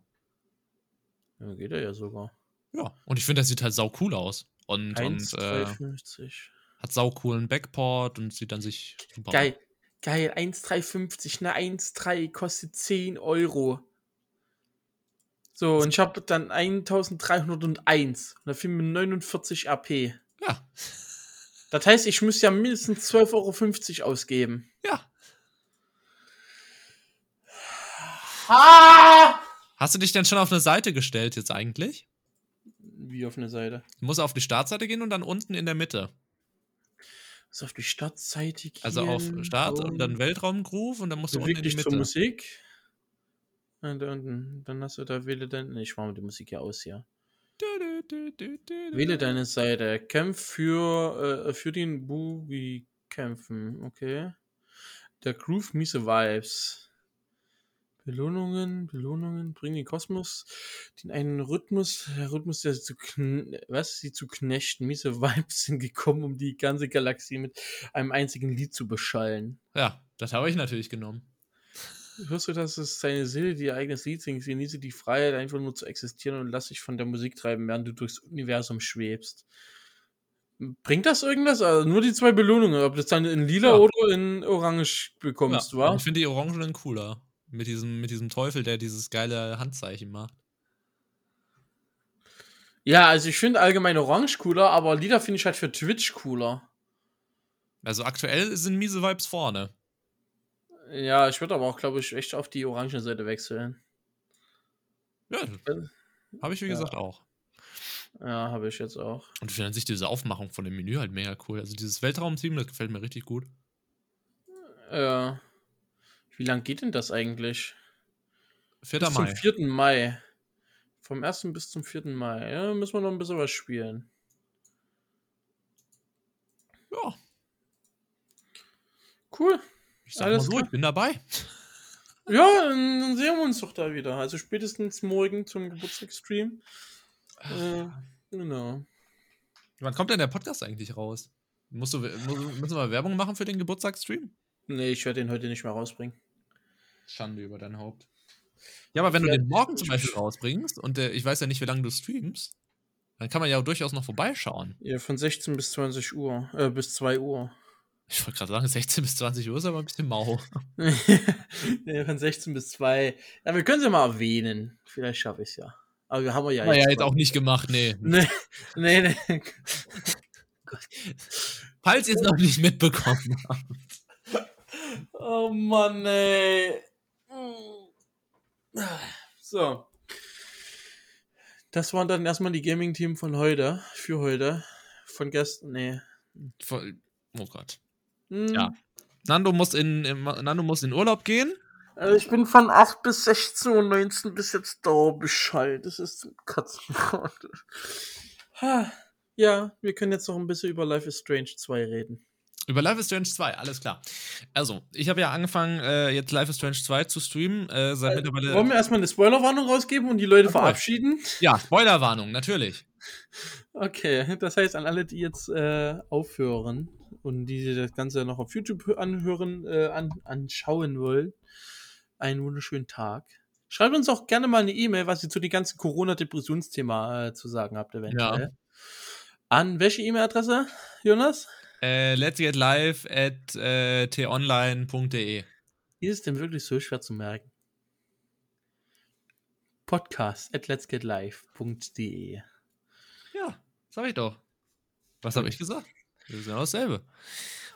Ja, geht er ja sogar. Ja, und ich finde, der sieht halt sau cool aus. Und, und äh, 1,350. hat sau coolen Backport und sieht an sich super Geil. Geil, 1,350, eine 1,3 kostet 10 Euro. So, und ich habe dann 1301 und da fehlen mir 49 AP. Ja. Das heißt, ich müsste ja mindestens 12,50 Euro ausgeben. Ja. Ah! Hast du dich denn schon auf eine Seite gestellt jetzt eigentlich? Wie auf eine Seite? Du musst auf die Startseite gehen und dann unten in der Mitte. So auf die Startseite gehen. Also auf Start und dann Weltraumgroove und dann musst du unten in die Wirklich Mitte. zur Musik. Und unten, dann hast du da wähle dein. Nee, ich mache mal die Musik ja aus hier. Wähle deine Seite. Kämpf für, äh, für den Boogie kämpfen. Okay. Der Groove miese Vibes. Belohnungen, Belohnungen bringen den Kosmos den einen Rhythmus, der Rhythmus, der sie zu, was, sie zu knechten. Miese Vibes sind gekommen, um die ganze Galaxie mit einem einzigen Lied zu beschallen. Ja, das habe ich natürlich genommen. Hörst du, dass es seine Seele, die ihr eigenes Lied singt, genieße die Freiheit, einfach nur zu existieren und lass dich von der Musik treiben, während du durchs Universum schwebst. Bringt das irgendwas? Also nur die zwei Belohnungen, ob du das dann in lila Ja. oder in orange bekommst, Ja, wa? Ich finde die Orangenen cooler. Mit diesem, mit diesem Teufel, der dieses geile Handzeichen macht. Ja, also ich finde allgemein orange cooler, aber lila finde ich halt für Twitch cooler. Also aktuell sind miese Vibes vorne. Ja, ich würde aber auch, glaube ich, echt auf die orange Seite wechseln. Ja, habe ich wie Ja. gesagt auch. Ja, habe ich jetzt auch. Und ich finde an sich diese Aufmachung von dem Menü halt mega cool. Also dieses Weltraumteam, das gefällt mir richtig gut. Ja. Wie lang geht denn das eigentlich? 4. bis Mai. zum 4. Mai. Vom 1. bis zum 4. Mai. Ja, müssen wir noch ein bisschen was spielen. Ja, Cool. ich sag Alles mal so, klar. ich bin dabei. Ja, dann sehen wir uns doch da wieder. Also spätestens morgen zum Geburtstagsstream. Äh, genau. Wann kommt denn der Podcast eigentlich raus? Musst du, müssen wir Werbung machen für den Geburtstagsstream? Nee, ich werde den heute nicht mehr rausbringen. Schande über dein Haupt. Ja, aber wenn du Ja, den morgen zum Beispiel rausbringst und äh, ich weiß ja nicht, wie lange du streamst, dann kann man ja durchaus noch vorbeischauen. Ja, von 16 bis 20 Uhr. Äh, bis 2 Uhr. Ich wollte gerade sagen, 16 bis 20 Uhr ist aber ein bisschen mau. ja, von 16 bis 2. Ja, wir können sie mal erwähnen. Vielleicht schaffe ich es ja. Aber wir haben wir ja wir ja jetzt auch nicht gemacht, nee. Nee, nee, nee. Falls ihr es noch nicht mitbekommen habt. Oh Mann, ey. So. Das waren dann erstmal die Gaming-Team von heute. Für heute. Von gestern. Nee. Oh Gott. Hm. Ja. Nando muss in, in, Nando muss in Urlaub gehen. Also ich bin von 8 bis 16 Uhr 19 bis jetzt Dauerbescheid. Das ist zum Katzen. Ha. Ja, wir können jetzt noch ein bisschen über Life is Strange 2 reden. Über Life is Strange 2, alles klar. Also, ich habe ja angefangen, äh, jetzt Life is Strange 2 zu streamen. Äh, seit mittlerweile. Wollen wir erstmal eine Spoilerwarnung rausgeben und die Leute Jawohl. verabschieden? Ja, Spoilerwarnung, natürlich. Okay, das heißt an alle, die jetzt äh, aufhören und die das Ganze noch auf YouTube anhören, äh, an, anschauen wollen, einen wunderschönen Tag. Schreibt uns auch gerne mal eine E-Mail, was ihr zu dem ganzen Corona-Depressionsthema äh, zu sagen habt, eventuell. An welche E-Mail-Adresse, Jonas? Äh, let's get live at äh, t-online.de. Ist es denn wirklich so schwer zu merken? Podcast at letsgetlive.de Ja, sag ich doch. Was habe ich gesagt? Das ist genau dasselbe.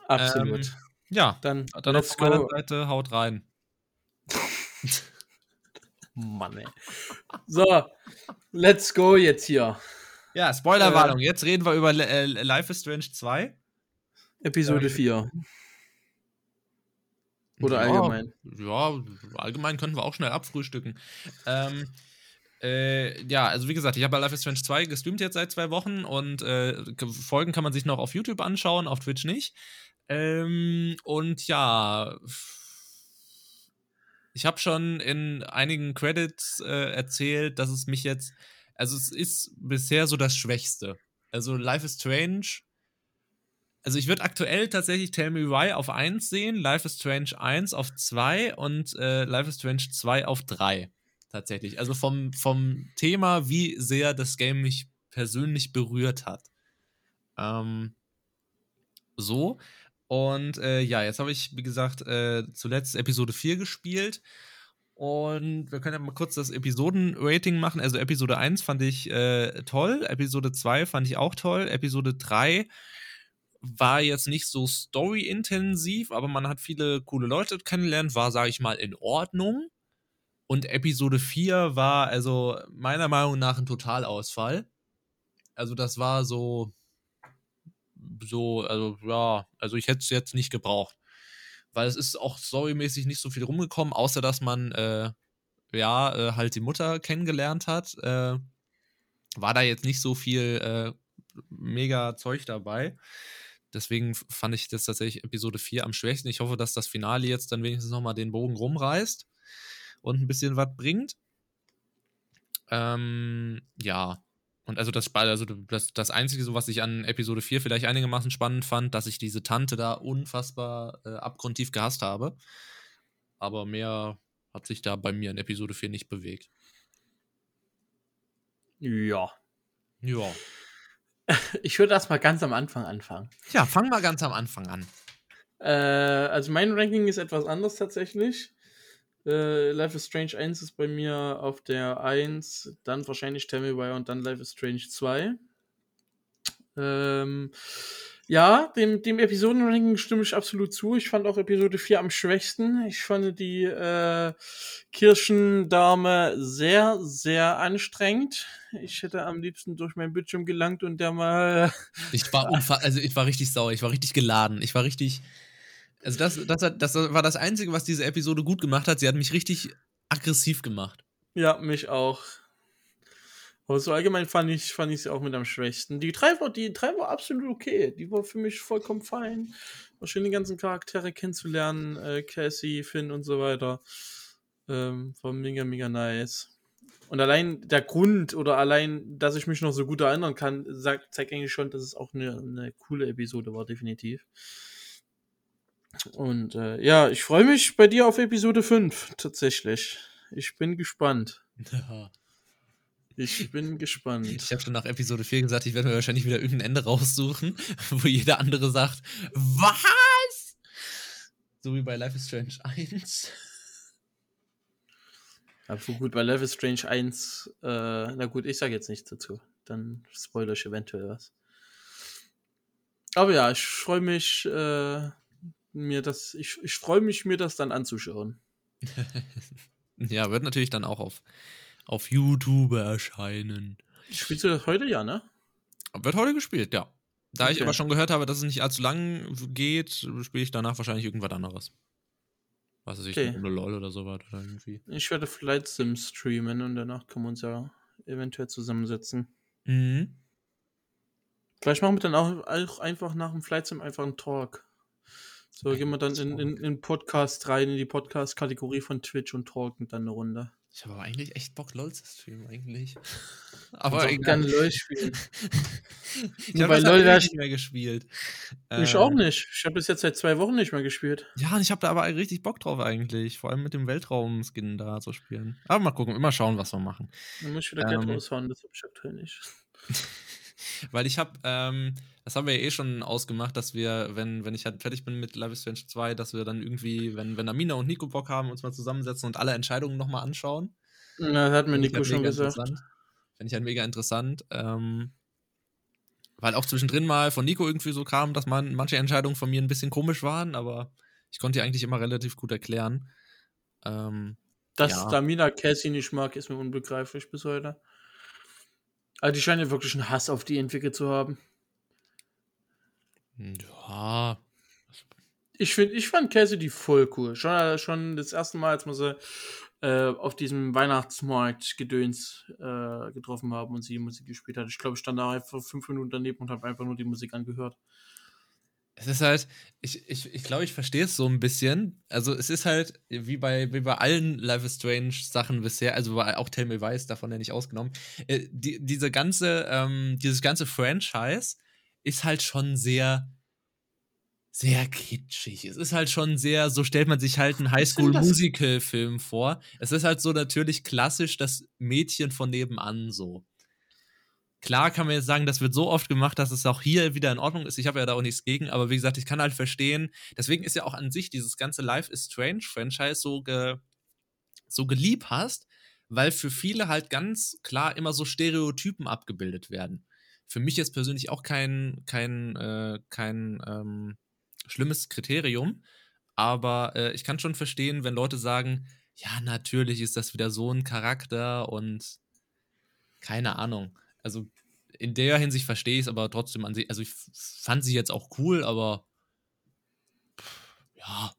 Absolut. Ähm, Ja, dann dann auf meiner go. Seite haut rein. Mann, ey. So, let's go jetzt hier. Ja, Spoilerwarnung. Jetzt reden wir über äh, Life is Strange 2. Episode Ähm, 4. Oder ja, allgemein. Ja, allgemein könnten wir auch schnell abfrühstücken. Ähm, äh, ja, also wie gesagt, ich habe bei Life is Strange 2 gestreamt jetzt seit zwei Wochen und äh, Folgen kann man sich noch auf YouTube anschauen, auf Twitch nicht. Ähm, und ja, ich habe schon in einigen Credits äh, erzählt, dass es mich jetzt, also es ist bisher so das Schwächste. Also Life is Strange also ich würde aktuell tatsächlich Tell Me Why auf 1 sehen, Life is Strange 1 auf 2 und äh, Life is Strange 2 auf 3. Tatsächlich. Also vom, vom Thema, wie sehr das Game mich persönlich berührt hat. Ähm, so. Und äh, ja, jetzt habe ich, wie gesagt, äh, zuletzt Episode 4 gespielt. Und wir können ja mal kurz das Episoden-Rating machen. Also Episode 1 fand ich äh, toll, Episode 2 fand ich auch toll, Episode 3 war jetzt nicht so story-intensiv, aber man hat viele coole Leute kennengelernt, war, sage ich mal, in Ordnung. Und Episode 4 war also meiner Meinung nach ein Totalausfall. Also das war so, so, also ja, also ich hätte es jetzt nicht gebraucht. Weil es ist auch storymäßig nicht so viel rumgekommen, außer dass man, äh, ja, äh, halt die Mutter kennengelernt hat. Äh, war da jetzt nicht so viel äh, mega Zeug dabei. Deswegen fand ich das tatsächlich Episode 4 am schwächsten. Ich hoffe, dass das Finale jetzt dann wenigstens nochmal den Bogen rumreißt und ein bisschen was bringt. Ähm, ja. Und also das, also das, das Einzige, so was ich an Episode 4 vielleicht einigermaßen spannend fand, dass ich diese Tante da unfassbar äh, abgrundtief gehasst habe. Aber mehr hat sich da bei mir in Episode 4 nicht bewegt. Ja. Ja. Ich würde erstmal ganz am Anfang anfangen. Ja, fang mal ganz am Anfang an. Äh, also mein Ranking ist etwas anders tatsächlich. Äh, Life is Strange 1 ist bei mir auf der 1, dann wahrscheinlich Tell Me Why und dann Life is Strange 2. Ähm, ja, dem, dem Episodenranking stimme ich absolut zu. Ich fand auch Episode 4 am schwächsten. Ich fand die äh, Kirschendame sehr, sehr anstrengend. Ich hätte am liebsten durch mein Bildschirm gelangt und der mal. Ich war also ich war richtig sauer, ich war richtig geladen. Ich war richtig. Also das, das, hat, das war das Einzige, was diese Episode gut gemacht hat. Sie hat mich richtig aggressiv gemacht. Ja, mich auch. Aber so allgemein fand ich, fand ich sie auch mit am schwächsten. Die drei, war, die drei war absolut okay. Die war für mich vollkommen fein. War schön, die ganzen Charaktere kennenzulernen. Äh, Cassie, Finn und so weiter. Ähm, war mega, mega nice. Und allein der Grund oder allein, dass ich mich noch so gut erinnern kann, sagt, zeigt eigentlich schon, dass es auch eine, eine coole Episode war, definitiv. Und äh, ja, ich freue mich bei dir auf Episode 5, tatsächlich. Ich bin gespannt. Ja. Ich bin gespannt. Ich habe schon nach Episode 4 gesagt, ich werde mir wahrscheinlich wieder irgendein Ende raussuchen, wo jeder andere sagt, was? So wie bei Life is Strange 1. Aber gut, bei Life is Strange 1, äh, na gut, ich sage jetzt nichts dazu. Dann spoilere ich eventuell was. Aber ja, ich freue mich, äh, mir das, ich, ich freue mich, mir das dann anzuschauen. ja, wird natürlich dann auch auf, auf YouTube erscheinen. Spielst du das heute, ja, ne? Wird heute gespielt, ja. Da okay. ich aber schon gehört habe, dass es nicht allzu lang geht, spiele ich danach wahrscheinlich irgendwas anderes. Was weiß ich, okay. eine LOL oder sowas oder irgendwie. Ich werde Flight Sim streamen und danach können wir uns ja eventuell zusammensetzen. Mhm. Vielleicht machen wir dann auch, auch einfach nach dem Flight Sim einfach einen Talk. So gehen wir dann in, in, in Podcast rein, in die Podcast-Kategorie von Twitch und talken dann eine Runde. Ich habe aber eigentlich echt Bock, LOL zu streamen, eigentlich. aber ich kann LOL spielen. ich habe LOL nicht mehr gespielt. Ich äh, auch nicht. Ich habe bis jetzt seit zwei Wochen nicht mehr gespielt. Ja, und ich habe da aber richtig Bock drauf eigentlich. Vor allem mit dem Weltraum-Skin da zu spielen. Aber mal gucken, immer schauen, was wir machen. Dann muss ich wieder ähm, Geld raushauen, das habe ich aktuell nicht. Weil ich habe, ähm, das haben wir ja eh schon ausgemacht, dass wir, wenn, wenn ich halt fertig bin mit Life is Strange 2, dass wir dann irgendwie, wenn, wenn Amina und Nico Bock haben, uns mal zusammensetzen und alle Entscheidungen nochmal anschauen. Das hat mir Nico halt schon gesagt. Finde ich halt mega interessant. Ähm, weil auch zwischendrin mal von Nico irgendwie so kam, dass man manche Entscheidungen von mir ein bisschen komisch waren, aber ich konnte die eigentlich immer relativ gut erklären. Ähm, Dass ja. Damina Cassie nicht mag, ist mir unbegreiflich bis heute. Also die scheinen ja wirklich einen Hass auf die entwickelt zu haben. Ja. Ich, find, ich fand Cassidy voll cool. Schon, äh, schon das erste Mal, als wir sie äh, auf diesem Weihnachtsmarkt Gedöns äh, getroffen haben und sie Musik gespielt hat. Ich glaube, ich stand da einfach fünf Minuten daneben und habe einfach nur die Musik angehört. Es ist halt, ich, ich, ich glaube, ich verstehe es so ein bisschen. Also es ist halt, wie bei, wie bei allen Life is Strange Sachen bisher, also auch Tell Me Weiß, davon ja nicht ausgenommen, äh, die, diese ganze, ähm, dieses ganze Franchise ist halt schon sehr, sehr kitschig. Es ist halt schon sehr, so stellt man sich halt einen Highschool-Musical-Film vor. Es ist halt so natürlich klassisch das Mädchen von nebenan so. klar kann man jetzt sagen, das wird so oft gemacht, dass es auch hier wieder in Ordnung ist. Ich habe ja da auch nichts gegen, aber wie gesagt, ich kann halt verstehen. Deswegen ist ja auch an sich dieses ganze Life is Strange Franchise so, ge, so geliebt hast, weil für viele halt ganz klar immer so Stereotypen abgebildet werden. Für mich jetzt persönlich auch kein, kein, äh, kein ähm, schlimmes Kriterium, aber äh, ich kann schon verstehen, wenn Leute sagen, ja, natürlich ist das wieder so ein Charakter und keine Ahnung. Also in der Hinsicht verstehe ich es, aber trotzdem an sich, also ich fand sie jetzt auch cool, aber ja.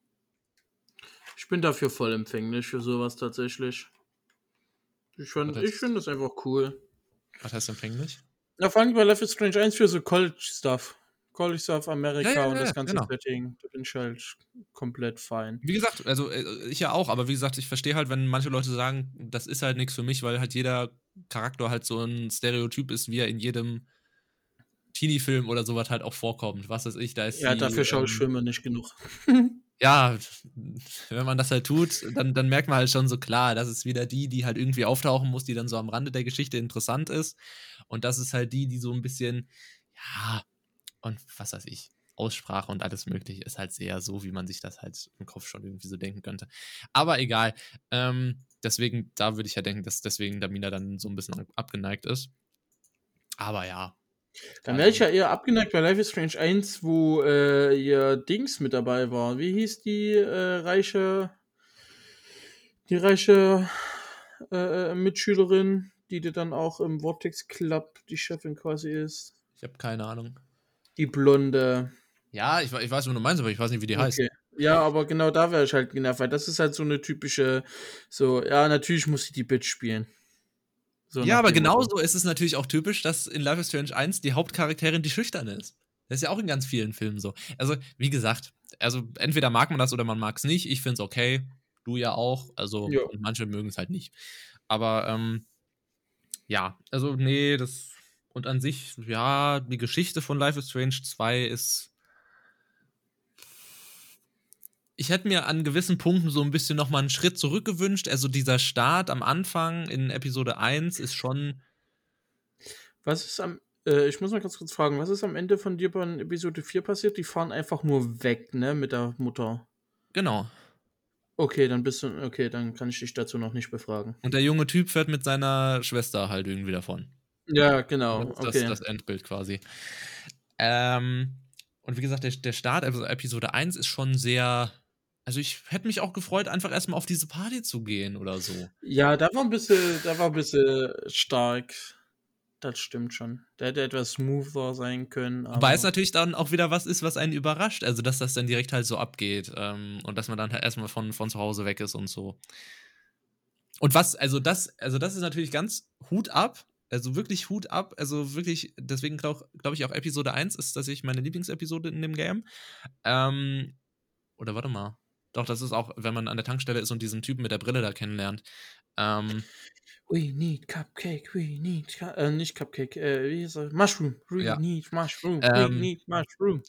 Ich bin dafür voll empfänglich für sowas tatsächlich. Ich finde ich find das einfach cool. Was heißt empfänglich? Ja, vor allem bei Life is Strange 1 für so College-Stuff. College of America ja, ja, und das ganze genau. Setting, da bin ich halt komplett fein. Wie gesagt, also äh, ich ja auch, aber wie gesagt, ich verstehe halt, wenn manche Leute sagen, das ist halt nichts für mich, weil halt jeder Charakter halt so ein Stereotyp ist, wie er in jedem Teenie-Film oder sowas halt auch vorkommt. Was weiß ich, da ist. Ja, die, dafür schaue ich ähm, Filme nicht genug. ja, wenn man das halt tut, dann, dann merkt man halt schon so klar, das ist wieder die, die halt irgendwie auftauchen muss, die dann so am Rande der Geschichte interessant ist. Und das ist halt die, die so ein bisschen, ja, und was weiß ich, Aussprache und alles Mögliche ist halt sehr so, wie man sich das halt im Kopf schon irgendwie so denken könnte. Aber egal. Ähm, deswegen, da würde ich ja denken, dass deswegen Damina dann so ein bisschen abgeneigt ist. Aber ja. Dann wäre ich ja eher abgeneigt bei Life is Strange 1, wo äh, ihr Dings mit dabei war. Wie hieß die äh, reiche, die reiche äh, äh Mitschülerin, die dir dann auch im Vortex Club die Chefin quasi ist? Ich habe keine Ahnung. Die blonde. Ja, ich, ich weiß, was du meinst, aber ich weiß nicht, wie die okay. heißt. Ja, aber genau da wäre ich halt genervt, weil das ist halt so eine typische, so, ja, natürlich muss ich die Bitch spielen. So ja, aber genauso ist es natürlich auch typisch, dass in Life is Strange 1 die Hauptcharakterin die Schüchterne ist. Das ist ja auch in ganz vielen Filmen so. Also, wie gesagt, also entweder mag man das oder man mag es nicht. Ich finde es okay. Du ja auch. Also, ja. manche mögen es halt nicht. Aber, ähm, ja, also, nee, das und an sich, ja, die Geschichte von Life is Strange 2 ist. Ich hätte mir an gewissen Punkten so ein bisschen nochmal einen Schritt zurückgewünscht. Also dieser Start am Anfang in Episode 1 ist schon. Was ist am. Äh, ich muss mal ganz kurz fragen, was ist am Ende von dir bei Episode 4 passiert? Die fahren einfach nur weg, ne, mit der Mutter. Genau. Okay, dann bist du. Okay, dann kann ich dich dazu noch nicht befragen. Und der junge Typ fährt mit seiner Schwester halt irgendwie davon. Ja, genau. Das, okay. das, Endbild quasi. Ähm, und wie gesagt, der, der Start, also Episode 1 ist schon sehr. Also ich hätte mich auch gefreut, einfach erstmal auf diese Party zu gehen oder so. Ja, da war ein bisschen, da war ein bisschen stark. Das stimmt schon. Der hätte etwas smoother sein können. Wobei es natürlich dann auch wieder was ist, was einen überrascht. Also, dass das dann direkt halt so abgeht. Ähm, und dass man dann halt erstmal von, von zu Hause weg ist und so. Und was, also das, also das ist natürlich ganz Hut ab also wirklich Hut ab. Also wirklich, deswegen glaube glaub ich auch Episode 1 ist tatsächlich meine Lieblingsepisode in dem Game. Ähm, oder warte mal. Doch, das ist auch, wenn man an der Tankstelle ist und diesen Typen mit der Brille da kennenlernt. Ähm, we need Cupcake, we need, äh, nicht Cupcake, äh, wie hieß er? Mushroom, we ja. need Mushroom, ähm, we need Mushroom.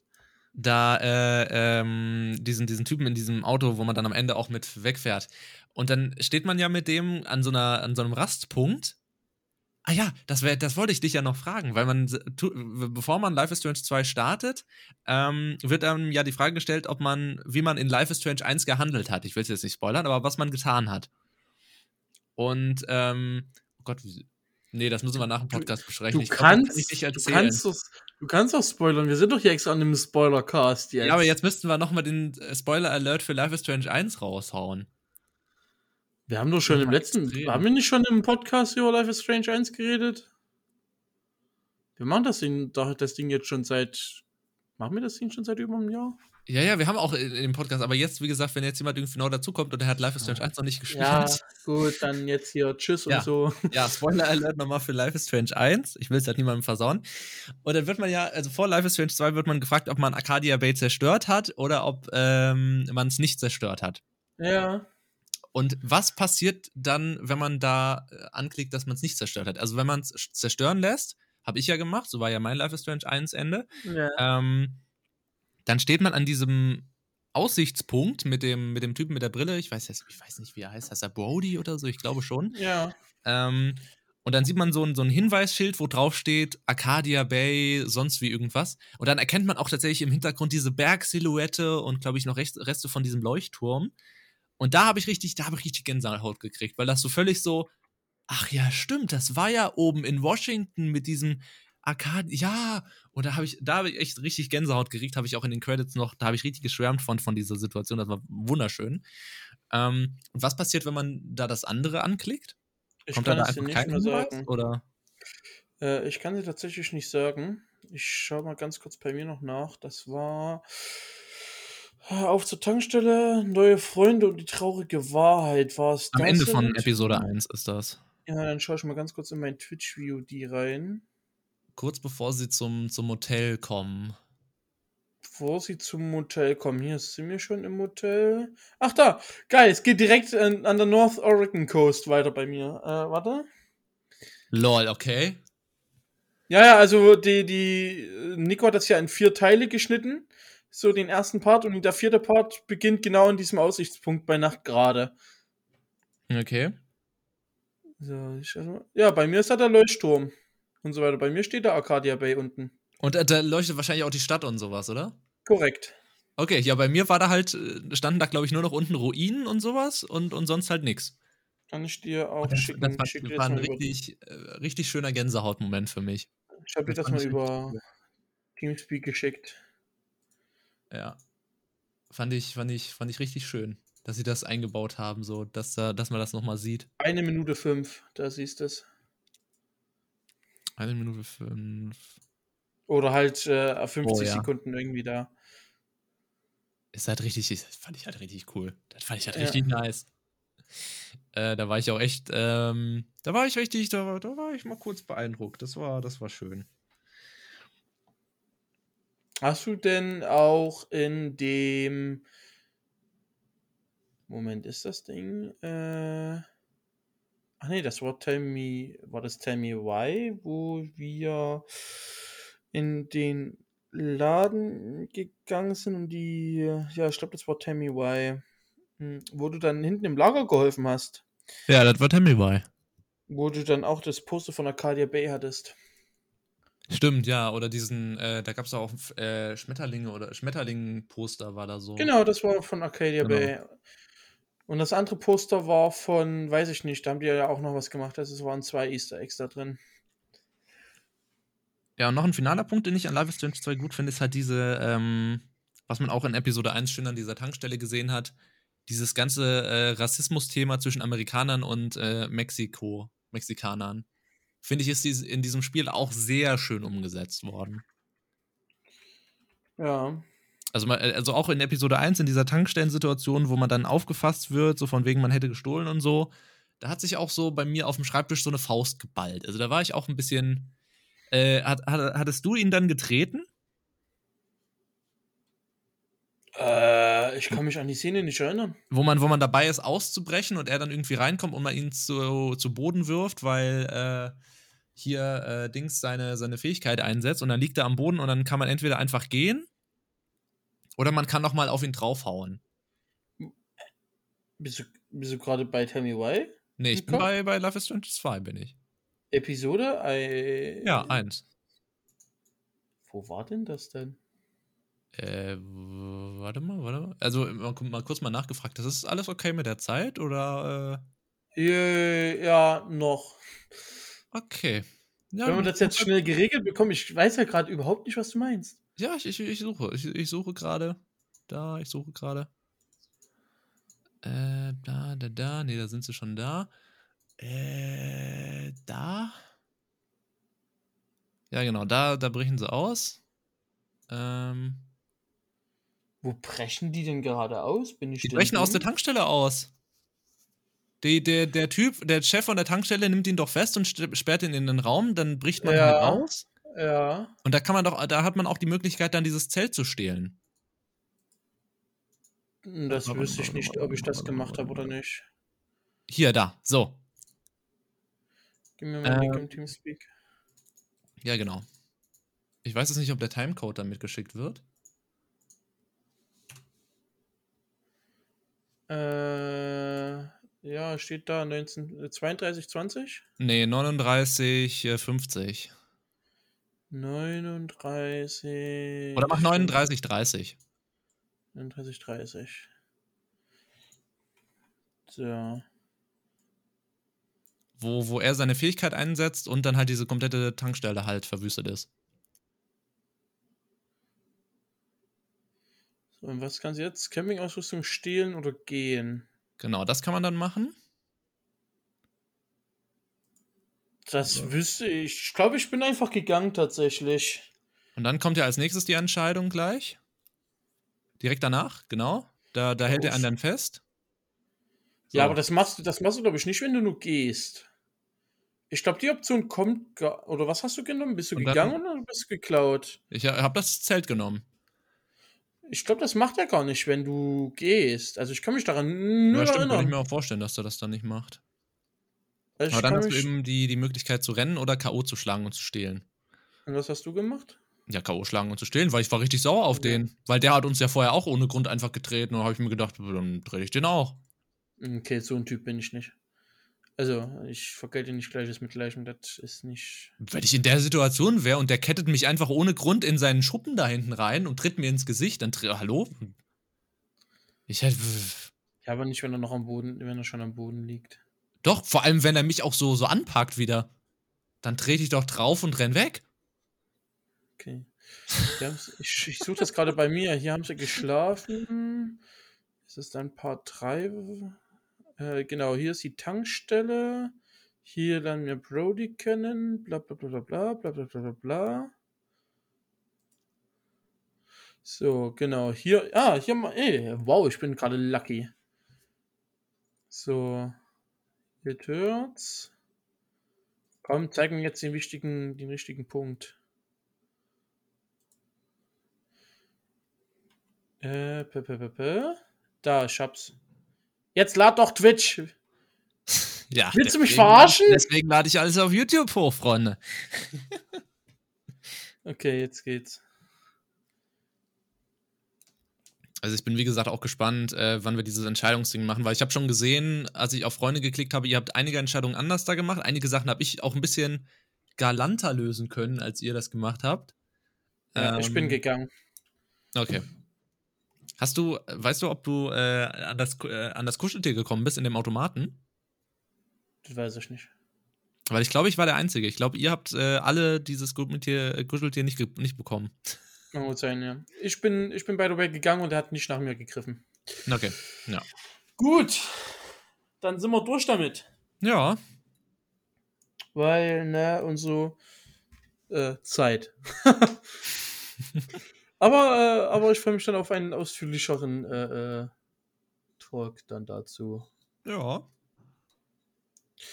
Da, äh, ähm, diesen, diesen Typen in diesem Auto, wo man dann am Ende auch mit wegfährt. Und dann steht man ja mit dem an so, einer, an so einem Rastpunkt Ah ja, das, wär, das wollte ich dich ja noch fragen, weil man, bevor man Life is Strange 2 startet, ähm, wird einem ja die Frage gestellt, ob man, wie man in Life is Strange 1 gehandelt hat. Ich will es jetzt nicht spoilern, aber was man getan hat. Und, ähm, oh Gott, nee, das müssen wir nach dem Podcast besprechen. Du, ich kannst, glaub, kann du kannst, doch, du kannst doch spoilern. Wir sind doch hier extra an einem Spoiler-Cast jetzt. Ja, aber jetzt müssten wir nochmal den äh, Spoiler-Alert für Life is Strange 1 raushauen. Wir haben doch schon im letzten, extrem. haben wir nicht schon im Podcast über Life is Strange 1 geredet? Wir machen das Ding, das Ding jetzt schon seit, machen wir das Ding schon seit über einem Jahr? Ja, ja, wir haben auch in, dem Podcast, aber jetzt, wie gesagt, wenn jetzt jemand irgendwie genau dazukommt und er hat Life is Strange 1 noch nicht gespielt. Ja, gut, dann jetzt hier Tschüss ja. und so. Ja, Spoiler Alert nochmal für Life is Strange 1. Ich will es halt niemandem versauen. Und dann wird man ja, also vor Life is Strange 2 wird man gefragt, ob man Arcadia Bay zerstört hat oder ob ähm, man es nicht zerstört hat. Ja. Und was passiert dann, wenn man da äh, anklickt, dass man es nicht zerstört hat? Also wenn man es zerstören lässt, habe ich ja gemacht, so war ja mein Life is Strange 1 Ende, ja. ähm, dann steht man an diesem Aussichtspunkt mit dem, mit dem Typen mit der Brille, ich weiß, jetzt, ich weiß nicht, wie er heißt, heißt er Brody oder so, ich glaube schon. Ja. Ähm, Und dann sieht man so ein, so ein Hinweisschild, wo drauf steht Arcadia Bay, sonst wie irgendwas. Und dann erkennt man auch tatsächlich im Hintergrund diese Bergsilhouette und, glaube ich, noch Reste von diesem Leuchtturm. Und da habe ich richtig, da habe ich richtig Gänsehaut gekriegt, weil das so völlig so, ach ja, stimmt, das war ja oben in Washington mit diesem Arcade, ja. Und da habe ich, da habe ich echt richtig Gänsehaut gekriegt, habe ich auch in den Credits noch, da habe ich richtig geschwärmt von, von dieser Situation, das war wunderschön. Ähm, und was passiert, wenn man da das andere anklickt? Ich Kommt kann da es einfach nicht mehr sagen. Oder? Äh, ich kann dir tatsächlich nicht sagen. Ich schaue mal ganz kurz bei mir noch nach. Das war auf zur Tankstelle, neue Freunde und die traurige Wahrheit war es Am das Ende von? Episode 1 ist das. Ja, dann schaue ich mal ganz kurz in mein Twitch-VOD rein. Kurz bevor sie zum, zum Hotel kommen. Bevor sie zum Motel kommen. Hier sind wir schon im Motel. Ach da, geil, es geht direkt an, an der North Oregon Coast weiter bei mir. Äh, warte. Lol, okay. Ja, ja, also die, die, äh, Nico hat das ja in vier Teile geschnitten. So den ersten Part und der vierte Part beginnt genau in diesem Aussichtspunkt bei Nacht gerade. Okay. So, ich, ja, bei mir ist da der Leuchtturm und so weiter. Bei mir steht der Arcadia Bay unten. Und äh, da leuchtet wahrscheinlich auch die Stadt und sowas, oder? Korrekt. Okay, ja, bei mir war da halt, äh, standen da, glaube ich, nur noch unten Ruinen und sowas und, und sonst halt nix. Kann ich dir auch das, schicken. das war, schick das war ein über, richtig, äh, richtig schöner Gänsehautmoment für mich. ich habe dir das das mal über Teamspeak geschickt. Ja. Fand ich, fand ich, fand ich richtig schön, dass sie das eingebaut haben, so, dass, da- dass man das nochmal sieht. Eine Minute fünf, da siehst du es. Eine Minute fünf. Oder halt äh, 50 Oh, ja. Sekunden irgendwie da. Ist halt richtig, das fand ich halt richtig cool. Das fand ich halt Ja. richtig nice. Äh, da war ich auch echt, ähm, da war ich richtig, da, war- da war ich mal kurz beeindruckt. Das war, das war schön. Hast du denn auch in dem Moment, ist das Ding? Äh... Ach nee, das war Tell Me, war das Tell Me Why, wo wir in den Laden gegangen sind und die, ja, ich glaube, das war Tell Me Why, hm, wo du dann hinten im Lager geholfen hast, Ja, das war Tammy bei. wo du dann auch das Poster von Arcadia Bay hattest. Stimmt, ja, oder diesen, äh, da gab es auch äh, Schmetterlinge oder Schmetterlingen-Poster war da so. Genau, das war von Arcadia Genau. Bay. Und das andere Poster war von, weiß ich nicht, da haben die ja auch noch was gemacht. Also es waren zwei Easter Eggs da drin. Ja, und noch ein finaler Punkt, den ich an Life is Strange 2 gut finde, ist halt diese, ähm, was man auch in Episode 1 schön an dieser Tankstelle gesehen hat, dieses ganze äh, Rassismus-Thema zwischen Amerikanern und äh, Mexiko, Mexikanern. Finde ich, ist in diesem Spiel auch sehr schön umgesetzt worden. Ja. Also, mal- also auch in Episode 1, in dieser Tankstellensituation, wo man dann aufgefasst wird, so von wegen, man hätte gestohlen und so, da hat sich auch so bei mir auf dem Schreibtisch so eine Faust geballt. Also da war ich auch ein bisschen. Äh, hat, hat, hattest du ihn dann getreten? Äh, ich kann mich an die Szene nicht erinnern. Wo man, wo man dabei ist, auszubrechen und er dann irgendwie reinkommt und man ihn zu, zu Boden wirft, weil äh, hier äh, Dings seine, seine Fähigkeit einsetzt und dann liegt er am Boden und dann kann man entweder einfach gehen oder man kann nochmal auf ihn draufhauen. Bist du, bist du gerade bei Tell Me Why? Nee, ich bin bei, bei Life is Strange 2, bin ich. Episode? Äh, Ja, eins. Wo war denn das denn? Äh, warte mal, warte mal. Also, mal, kurz mal nachgefragt. Das ist alles okay mit der Zeit oder? Äh, ja, noch. Okay. Ja, Wenn wir das jetzt schnell geregelt bekommen, ich weiß ja gerade überhaupt nicht, was du meinst. Ja, ich, ich, ich suche. Ich, ich suche gerade. Da, ich suche gerade. Äh, da, da, da. Nee, da sind sie schon da. Äh, da. Ja, genau, da, da brechen sie aus. Ähm, Wo brechen die denn gerade aus? Bin ich die brechen aus der? Tankstelle aus. Die, der, der Typ, der Chef von der Tankstelle nimmt ihn doch fest und sperrt ihn in den Raum, dann bricht man Ja. halt raus. Ja. Und da kann man doch, da hat man auch die Möglichkeit, dann dieses Zelt zu stehlen. Das Warte, wüsste ich nicht, ob ich das gemacht habe oder nicht. Hier, da, so. Gib mir mal einen Link Ähm, im Teamspeak. Ja, genau. Ich weiß jetzt nicht, ob der Timecode dann mitgeschickt wird. Äh, Ja, steht da 19, äh, 32, 20? Nee, 39, äh, 50. 39. Oder mach 39, 30. 39, 30. So. Wo, wo er seine Fähigkeit einsetzt und dann halt diese komplette Tankstelle halt verwüstet ist. so. Und was kann sie jetzt? Campingausrüstung stehlen oder gehen? Genau, das kann man dann machen. Das Ja. wüsste ich. Ich glaube, ich bin einfach gegangen tatsächlich. Und dann kommt ja als nächstes die Entscheidung gleich. Direkt danach, genau. Da, da hält er Uff. einen dann fest. So. Ja, aber das machst du, das machst du, glaube ich, nicht, wenn du nur gehst. Ich glaube, die Option kommt. Oder was hast du genommen? Bist du dann- gegangen oder bist du geklaut? Ich habe das Zelt genommen. Ich glaube, das macht er gar nicht, wenn du gehst. Also ich kann mich daran nur Ja, stimmt, könnte ich erinnern. mir auch vorstellen, dass er das dann nicht macht. Also ich Aber dann kann hast du eben die, die Möglichkeit zu rennen oder K.O. zu schlagen und zu stehlen. Und was hast du gemacht? Ja, K.O. schlagen und zu stehlen, weil ich war richtig sauer auf Ja. den. Weil der hat uns ja vorher auch ohne Grund einfach getreten und habe ich mir gedacht, dann trete ich den auch. Okay, so ein Typ bin ich nicht. Also, ich vergelte nicht Gleiches mit Gleichem, das ist nicht. Wenn ich in der Situation wäre und der kettet mich einfach ohne Grund in seinen Schuppen da hinten rein und tritt mir ins Gesicht, dann tre- hallo? Ich hätte. Ja, aber nicht, wenn er noch am Boden, wenn er schon am Boden liegt. Doch, vor allem, wenn er mich auch so, so anpackt wieder. Dann trete ich doch drauf und renn weg. Okay. Ich ich suche das gerade bei mir. Hier haben sie geschlafen. Es ist ein Part 3. Äh, genau, hier ist die Tankstelle. Hier lernen wir Brody kennen. Bla bla bla bla bla bla bla bla So, genau. Hier. Ah, hier mal. Ey, eh, wow, ich bin gerade lucky. So. Ihr hört's. Komm, zeig mir jetzt den wichtigen, den richtigen Punkt. Äh, p -p -p -p. Da, ich hab's. Jetzt lad doch Twitch. Ja. Willst du mich verarschen? Deswegen lade ich alles auf YouTube hoch, Freunde. Okay, jetzt geht's. Also ich bin wie gesagt auch gespannt, äh, wann wir dieses Entscheidungsding machen, weil ich habe schon gesehen, als ich auf Freunde geklickt habe, ihr habt einige Entscheidungen anders da gemacht. Einige Sachen habe ich auch ein bisschen galanter lösen können, als ihr das gemacht habt. Ja, ich bin Ähm, gegangen. Okay. Hast du, weißt du, ob du äh, an, das, äh, an das Kuscheltier gekommen bist in dem Automaten? Das weiß ich nicht. Weil ich glaube, ich war der Einzige. Ich glaube, ihr habt äh, alle dieses Kuscheltier, nicht, nicht bekommen. Kann gut sein, ja. Ich bin, ich bin by the way gegangen und er hat nicht nach mir gegriffen. Okay. Ja. Gut. Dann sind wir durch damit. Ja. Weil, ne, und so äh, Zeit. aber, äh, aber ich freue mich dann auf einen ausführlicheren äh, äh, Talk dann dazu. Ja.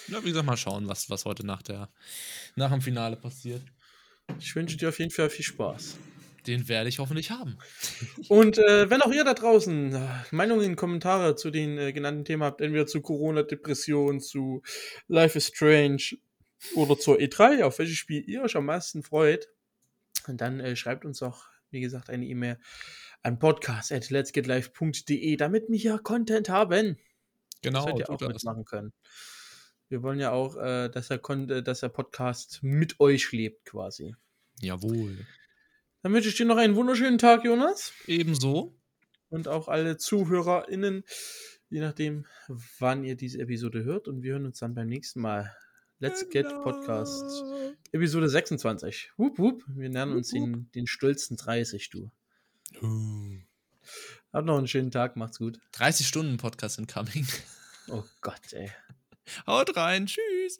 Ja, wie gesagt, mal schauen, was, was heute nach, der, nach dem Finale passiert. Ich wünsche dir auf jeden Fall viel Spaß. Den werde ich hoffentlich haben. Und äh, wenn auch ihr da draußen äh, Meinungen, Kommentare zu den äh, genannten Themen habt, entweder zu Corona, Depression, zu Life is Strange oder zur E3, auf welches Spiel ihr euch am meisten freut, dann äh, schreibt uns auch, wie gesagt, eine E-Mail an podcast.letsgetlive.de, damit wir hier Content haben. Genau, das ihr auch das. mitmachen können. Wir wollen ja auch, äh, dass, der Kon äh, dass der Podcast mit euch lebt, quasi. Jawohl. Dann wünsche ich dir noch einen wunderschönen Tag, Jonas. Ebenso. und auch alle ZuhörerInnen, je nachdem, wann ihr diese Episode hört. Und wir hören uns dann beim nächsten Mal. Let's Get Podcast, Episode 26. Wup, wup. Wir nähern uns Wup, den, den stolzen 30, du. Uh. Habt noch einen schönen Tag, macht's gut. 30 Stunden Podcast incoming. Oh Gott, ey. Haut rein. Tschüss.